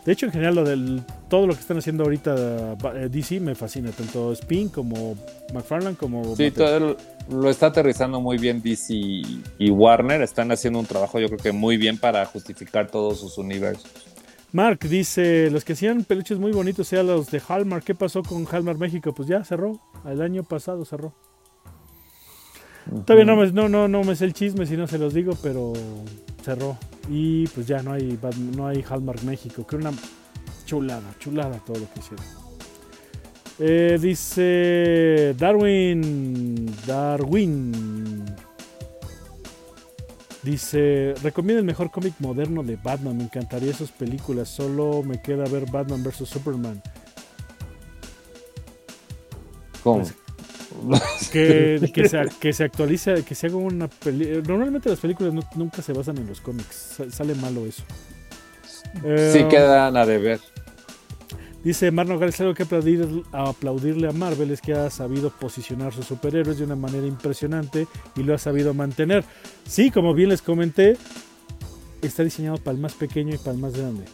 De hecho, en general, lo del, todo lo que están haciendo ahorita eh, DC me fascina. Tanto Spin como McFarlane como... Sí, todo lo está aterrizando muy bien DC y Warner. Están haciendo un trabajo, yo creo que muy bien para justificar todos sus universos. Mark dice, los que hacían peluches muy bonitos, sea los de Hallmark, ¿qué pasó con Hallmark México? Pues ya cerró, el año pasado cerró. Todavía no me, no, no, no me sé el chisme si no se los digo, pero cerró. Y pues ya no hay, no hay Hallmark México, que una chulada, chulada todo lo que hicieron. Eh, dice Darwin, Darwin. Dice, recomienda el mejor cómic moderno de Batman. Me encantaría esas películas. Solo me queda ver Batman vs. Superman. ¿Cómo? Que, que, se, que se actualice, que se haga una película. Normalmente las películas no- nunca se basan en los cómics. Sa- Sale malo eso. Eh, Sí quedan a deber. Dice Marno García, algo que aplaudir, aplaudirle a Marvel es que ha sabido posicionar sus superhéroes de una manera impresionante y lo ha sabido mantener. Sí, como bien les comenté, está diseñado para el más pequeño y para el más grande.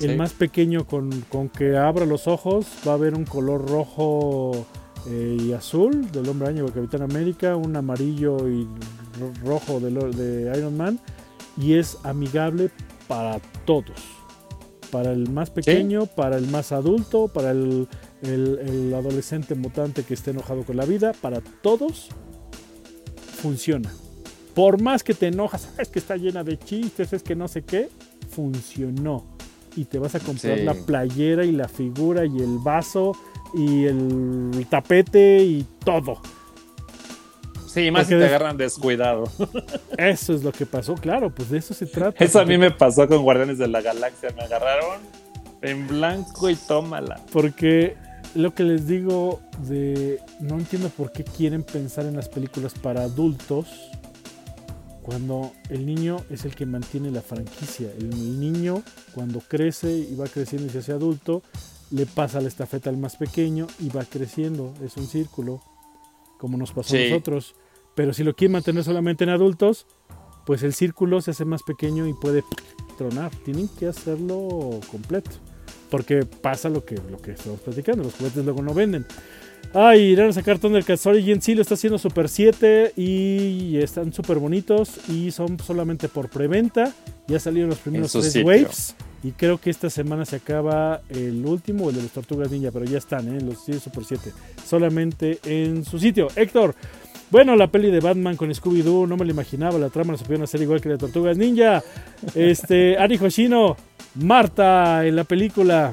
El más pequeño con, con que abra los ojos va a haber un color rojo eh, y azul del Hombre Araña o Capitán América, un amarillo y ro- rojo de Iron Man y es amigable para todos. Para el más pequeño, para el más adulto, para el, el- el adolescente mutante que esté enojado con la vida, para todos funciona. Por más que te enojas, "Ah, es que está llena de chistes, es que no sé qué, funcionó. Y te vas a comprar Sí. la playera y la figura y el vaso y el tapete y todo. Sí, más si te agarran descuidado. Eso es lo que pasó, claro, pues de eso se trata. Eso a mí me pasó con Guardianes de la Galaxia. Me agarraron en blanco y tómala. Porque lo que les digo de no entiendo por qué quieren pensar en las películas para adultos cuando el niño es el que mantiene la franquicia. El niño cuando crece y va creciendo y se hace adulto, le pasa la estafeta al más pequeño y va creciendo. Es un círculo, como nos pasó a nosotros. Pero si lo quieren mantener solamente en adultos, pues el círculo se hace más pequeño y puede tronar. Tienen que hacerlo completo. Porque pasa lo que, lo que estamos platicando, los juguetes luego no venden. Ay, irán a sacar Thundercats Origin, sí lo está haciendo Super 7 y están súper bonitos y son solamente por preventa. Ya salieron los primeros tres sitio. waves y creo que esta semana se acaba el último, el de las Tortugas Ninja, pero ya están, ¿eh? los sí, Super 7, solamente en su sitio. Héctor, bueno, la peli de Batman con Scooby-Doo, no me lo imaginaba, la trama la supieron hacer igual que la de Tortugas Ninja. Este, Ari Hoshino, Marta en la película.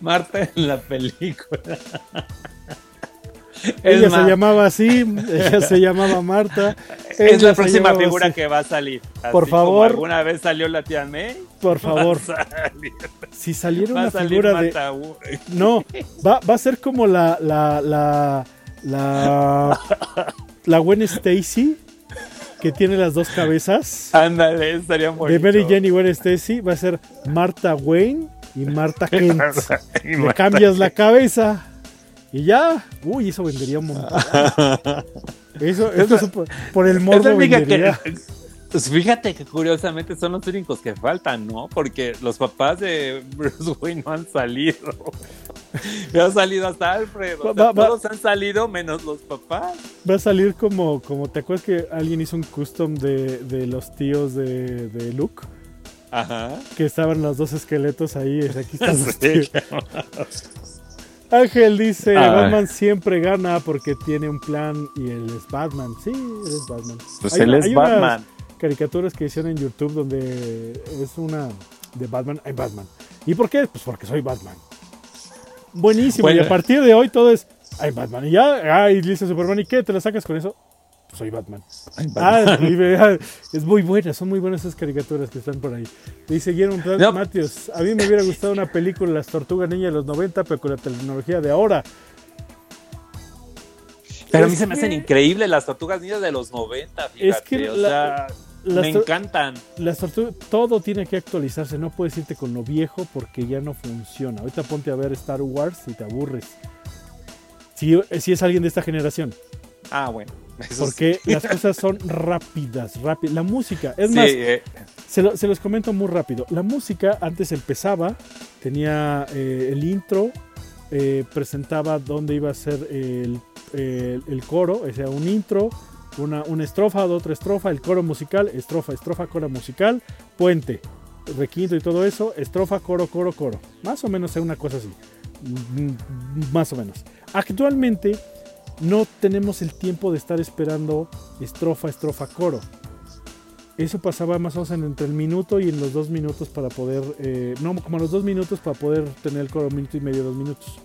Marta en la película. Ella se llamaba así, ella se llamaba Marta. es la próxima figura así. que va a salir. Así Por como favor. alguna vez salió la tía May. Por favor, salir, si saliera una figura de... Marta Wu- No, va, va a ser como la. La. La. La. La Gwen Stacy. Que tiene las dos cabezas. Ándale, estaría muy De Mary Jane y Gwen Stacy. Va a ser Marta Wayne y Marta Kent. Le cambias la cabeza. Y ya. Uy, eso vendería un montón. Eso, eso es por, por el morbo vendería. que. Pues fíjate que curiosamente son los únicos que faltan, ¿no? Porque los papás de Bruce Wayne no han salido. No ha salido hasta Alfred. o sea, Va- va- todos han salido menos los papás. Va a salir como, como. ¿Te acuerdas que alguien hizo un custom de, de los tíos de, de Luke? Ajá. Que estaban los dos esqueletos ahí. Aquí están los tíos. Ángel dice, Ay. Batman siempre gana porque tiene un plan y él es Batman. Sí, él es Batman. Pues Hay él es hay unas Batman. caricaturas que hicieron en YouTube donde es una de Batman, hay Batman. ¿Y por qué? Pues porque soy Batman. Buenísimo. Bueno. Y a partir de hoy todo es, hay Batman. Y ya, ah, y dice Superman, ¿y qué? ¿Te la sacas con eso? Soy Batman. Ay, Batman. Ah, es muy buena, son muy buenas esas caricaturas que están por ahí. Dice Guillermo No. Matios, a mí me hubiera gustado una película Las Tortugas Niñas de los 90, pero con la tecnología de ahora. Pero a mí se me hacen increíbles las tortugas niñas de los 90, fíjate. Es que o la- sea, las, me encantan. las tortugas, todo tiene que actualizarse, no puedes irte con lo viejo porque ya no funciona. Ahorita ponte a ver Star Wars y te aburres. Si, si es alguien de esta generación, Ah, bueno. Eso porque las cosas son rápidas, rápidas. La música, es sí, más, eh, Se, lo- se los comento muy rápido. La música antes empezaba, tenía eh, el intro, eh, presentaba dónde iba a ser el, el- el coro, o sea, un intro, una, una estrofa, otra estrofa, el coro musical, estrofa, estrofa, coro musical, puente, requinto y todo eso, estrofa, coro, coro, coro. Más o menos es una cosa así. Mm, Más o menos. Actualmente no tenemos el tiempo de estar esperando estrofa, estrofa, coro. Eso pasaba más o menos en entre el minuto y en los dos minutos para poder, eh, no, como a los dos minutos para poder tener el coro, minuto y medio, dos minutos.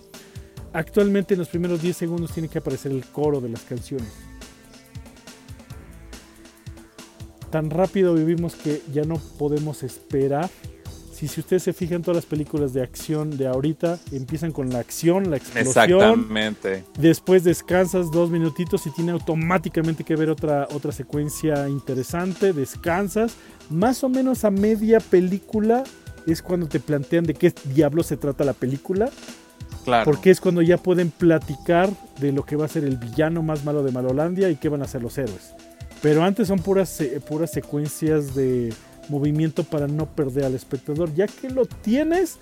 Actualmente en los primeros 10 segundos tiene que aparecer el coro de las canciones. Tan rápido vivimos que ya no podemos esperar Si, si ustedes se fijan, todas las películas de acción de ahorita empiezan con la acción, la explosión. Exactamente. Después descansas dos minutitos y tiene automáticamente que ver otra, otra secuencia interesante. Descansas. Más o menos a media película es cuando te plantean de qué diablo se trata la película. Claro. Porque es cuando ya pueden platicar de lo que va a ser el villano más malo de Malolandia y qué van a ser los héroes. Pero antes son puras, puras secuencias de movimiento para no perder al espectador. Ya que lo tienes,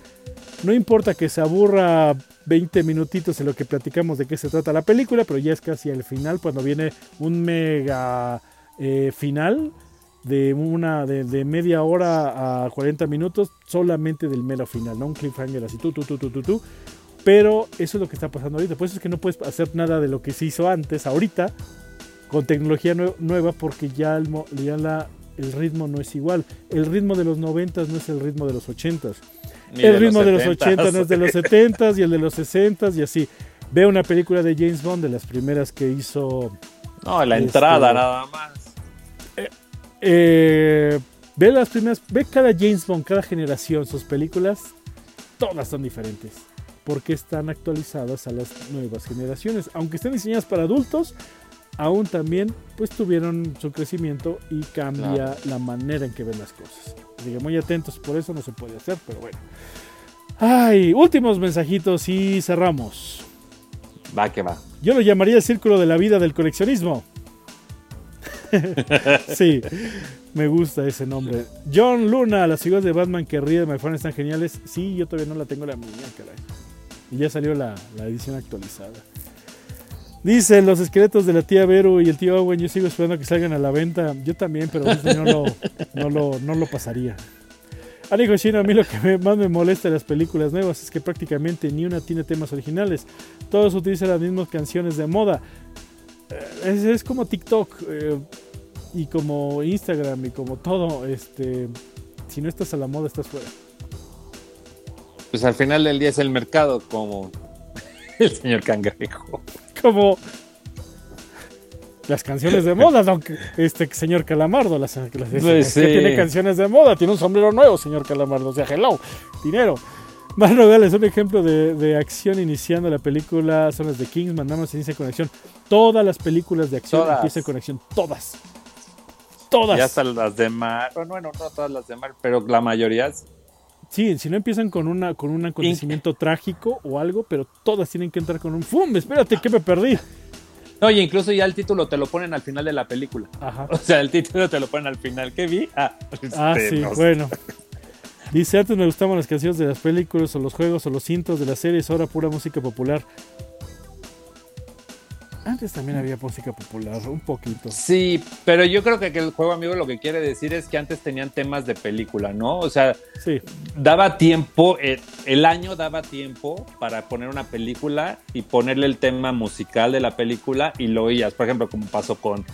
no importa que se aburra 20 minutitos en lo que platicamos de qué se trata la película, pero ya es casi al final cuando viene un mega eh, final de una de, de, media hora a 40 minutos solamente del mero final, no un cliffhanger así tú, tú, tú, tú, tú, tú. Pero eso es lo que está pasando ahorita. Por eso es que no puedes hacer nada de lo que se hizo antes, ahorita, con tecnología nueva, porque ya, el, ya la, el ritmo no es igual. El ritmo de los 90 no es el ritmo de los 80 Ni El de ritmo los de los 70s. 80 no es de los 70 y el de los 60 y así. Veo una película de James Bond, de las primeras que hizo. No, la Este- entrada nada más. Eh, ve las primeras, ve cada James Bond, cada generación, sus películas, todas son diferentes. Porque están actualizadas a las nuevas generaciones. Aunque estén diseñadas para adultos, aún también pues tuvieron su crecimiento y cambia Claro. la manera en que ven las cosas. Así que muy atentos, por eso no se puede hacer, pero bueno. Ay, últimos mensajitos y cerramos. Va que va. Yo lo llamaría el círculo de la vida del coleccionismo. sí, me gusta ese nombre. John Luna, las figuras de Batman que ríe de Fan están geniales. Sí, yo todavía no la tengo la mía, caray. Y ya salió la, la edición actualizada. Dice los esqueletos de la tía Vero y el tío Owen. Yo sigo esperando que salgan a la venta. Yo también, pero no lo, no lo, no lo pasaría. Ani Hoshino, a mí lo que me- más me molesta de las películas nuevas es que prácticamente ni una tiene temas originales. Todos utilizan las mismas canciones de moda. Eh, Es, es como TikTok eh, y como Instagram y como todo. Este, si no estás a la moda, estás fuera. Pues al final del día es el mercado, como el señor cangrejo. Como las canciones de moda, don, este señor Calamardo. Las, las- Pues es que sí. tiene canciones de moda, tiene un sombrero nuevo, señor Calamardo. O sea, hello, dinero. Más Nogales, un ejemplo de, de acción iniciando la película son las de Kingsman, nada más inicia con acción. Todas las películas de acción Todas. empiezan con acción, todas. Todas. Ya hasta las de mar. Bueno, bueno, no todas las de mar, pero la mayoría. Sí, si no empiezan con una con un acontecimiento trágico o algo, pero todas tienen que entrar con un ¡Fum! Espérate, que me perdí. Oye, incluso ya el título te lo ponen al final de la película. Ajá. O sea, el título te lo ponen al final. ¿Qué vi? Ah, Ah, este, sí, no sé. bueno. Dice, antes me gustaban las canciones de las películas o los juegos o los intros de las series, ahora pura música popular. Antes también había música popular, un poquito. Sí, pero yo creo que, el juego amigo lo que quiere decir es que antes tenían temas de película, ¿no? O sea, Sí, daba tiempo, eh, el año daba tiempo para poner una película y ponerle el tema musical de la película y lo oías, por ejemplo, como pasó con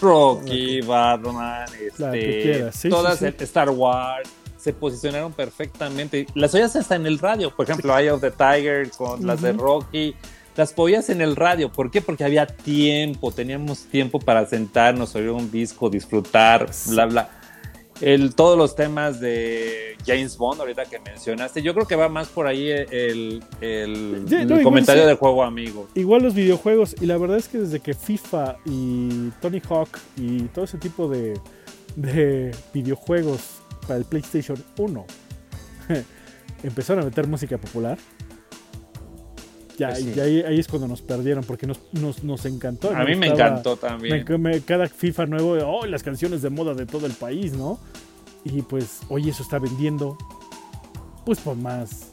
Rocky, Batman, este, sí, todas sí, Star Wars. Se posicionaron perfectamente. Las oías hasta en el radio. Por ejemplo, Eye of the Tiger con las de. Rocky. Las oías en el radio. ¿Por qué? Porque había tiempo. Teníamos tiempo para sentarnos, oír un disco, disfrutar, bla, bla. El, todos los temas de James Bond, ahorita que mencionaste, yo creo que va más por ahí el, el- comentario sí. del juego amigo. igual los videojuegos, y la verdad es que desde que FIFA y Tony Hawk y todo ese tipo de, de videojuegos para el PlayStation 1 empezaron a meter música popular, ya, Pues sí. y ahí, ahí es cuando nos perdieron, porque nos, nos, nos encantó. A mí me gustaba- encantó Me también. enc- me- cada FIFA nuevo, oh, las canciones de moda de todo el país, ¿no? Y pues, oye, eso está vendiendo. Pues por más.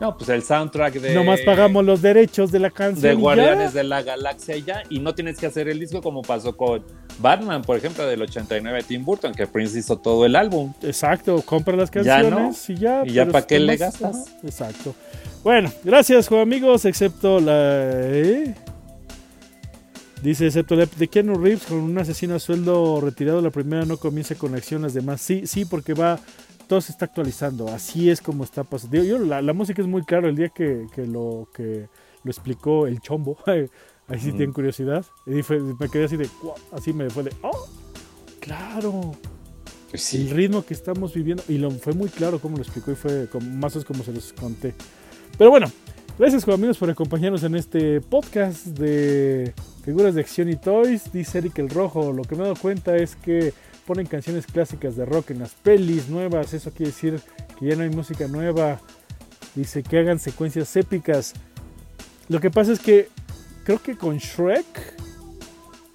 No, pues el soundtrack de. Nomás pagamos los derechos de la canción. de y ya. Guardianes de la Galaxia y ya, y no tienes que hacer el disco como pasó con Batman, por ejemplo, del 89 de Tim Burton, que Prince hizo todo el álbum. Exacto, compra las Ya canciones y ya. ¿Y ya pero pa' qué es le más- gastas? ajá, exacto. Bueno, gracias, amigos, excepto la. ¿eh? Dice, excepto la de Keanu Reeves con un asesino a sueldo retirado, la primera no comienza con acción, las demás sí, sí, porque va, todo se está actualizando, así es como está pasando. Yo, la, la música es muy claro, el día que, que lo, que lo explicó el chombo, ahí sí tienen curiosidad, y fue- me quedé así de, así me fue de, oh, claro, Pues el ritmo que estamos viviendo. Y lo fue muy claro cómo lo explicó y fue más o menos como se los conté. Pero bueno, gracias amigos por acompañarnos en este podcast de figuras de acción y toys. Dice Eric el Rojo, lo que me he dado cuenta es que ponen canciones clásicas de rock en las pelis nuevas. Eso quiere decir que ya no hay música nueva. Dice que hagan secuencias épicas. Lo que pasa es que creo que con Shrek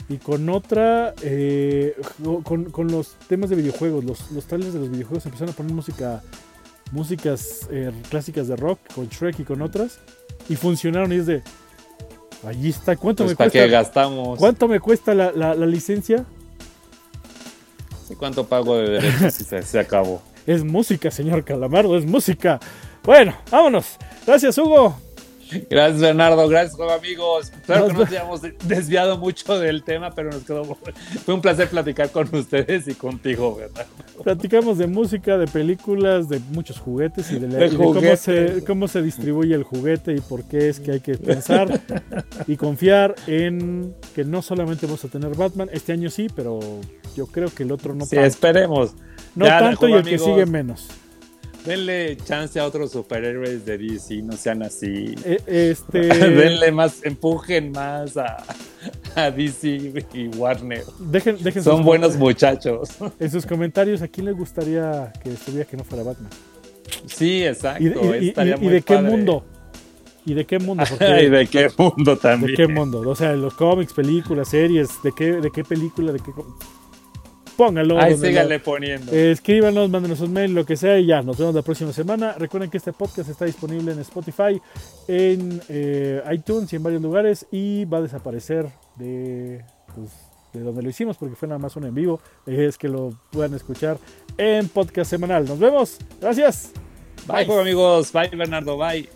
y con otra, eh, con, los temas de videojuegos, los, los trailers de los videojuegos empezaron a poner música, músicas eh, clásicas de rock con Shrek y con otras y funcionaron y es de, allí está, ¿cuánto pues me ¿para cuesta? qué gastamos? ¿Cuánto me cuesta la, la, licencia? ¿Cuánto pago de derechos si se, se acabó? Es música, señor Calamardo, es música. Bueno, vámonos. Gracias, Hugo. Gracias, Bernardo. Gracias, amigos. Espero que no nos hayamos desviado mucho del tema, pero nos quedó. Fue un placer platicar con ustedes y contigo, Bernardo. Platicamos de música, de películas, de muchos juguetes y de, cómo, se, cómo se distribuye el juguete y por qué es que hay que pensar y confiar en que no solamente vamos a tener Batman. Este año sí, pero yo creo que el otro no sí, esperemos. No tanto y el que sigue menos. Denle chance a otros superhéroes de DC, no sean así. E, este... Denle más, empujen más a, DC y Warner. Dejen, dejen Son buenos muchachos. En sus comentarios, ¿a quién le gustaría que estuviera que no fuera Batman? Sí, exacto. ¿Y, de qué mundo? ¿Y de qué mundo? ¿Y de qué mundo también? ¿De qué mundo? O sea, los cómics, películas, series, ¿de qué, de qué película? ¿De qué pónganlo. Ahí síganle poniendo. escríbanos, mándenos un mail, lo que sea, y ya, nos vemos la próxima semana. Recuerden que este podcast está disponible en Spotify, en eh, iTunes y en varios lugares, y va a desaparecer de, pues, de donde lo hicimos, porque fue nada más un en vivo. Es que lo puedan escuchar en podcast semanal. Nos vemos. Gracias. Bye, Bye amigos. Bye, Bernardo. Bye.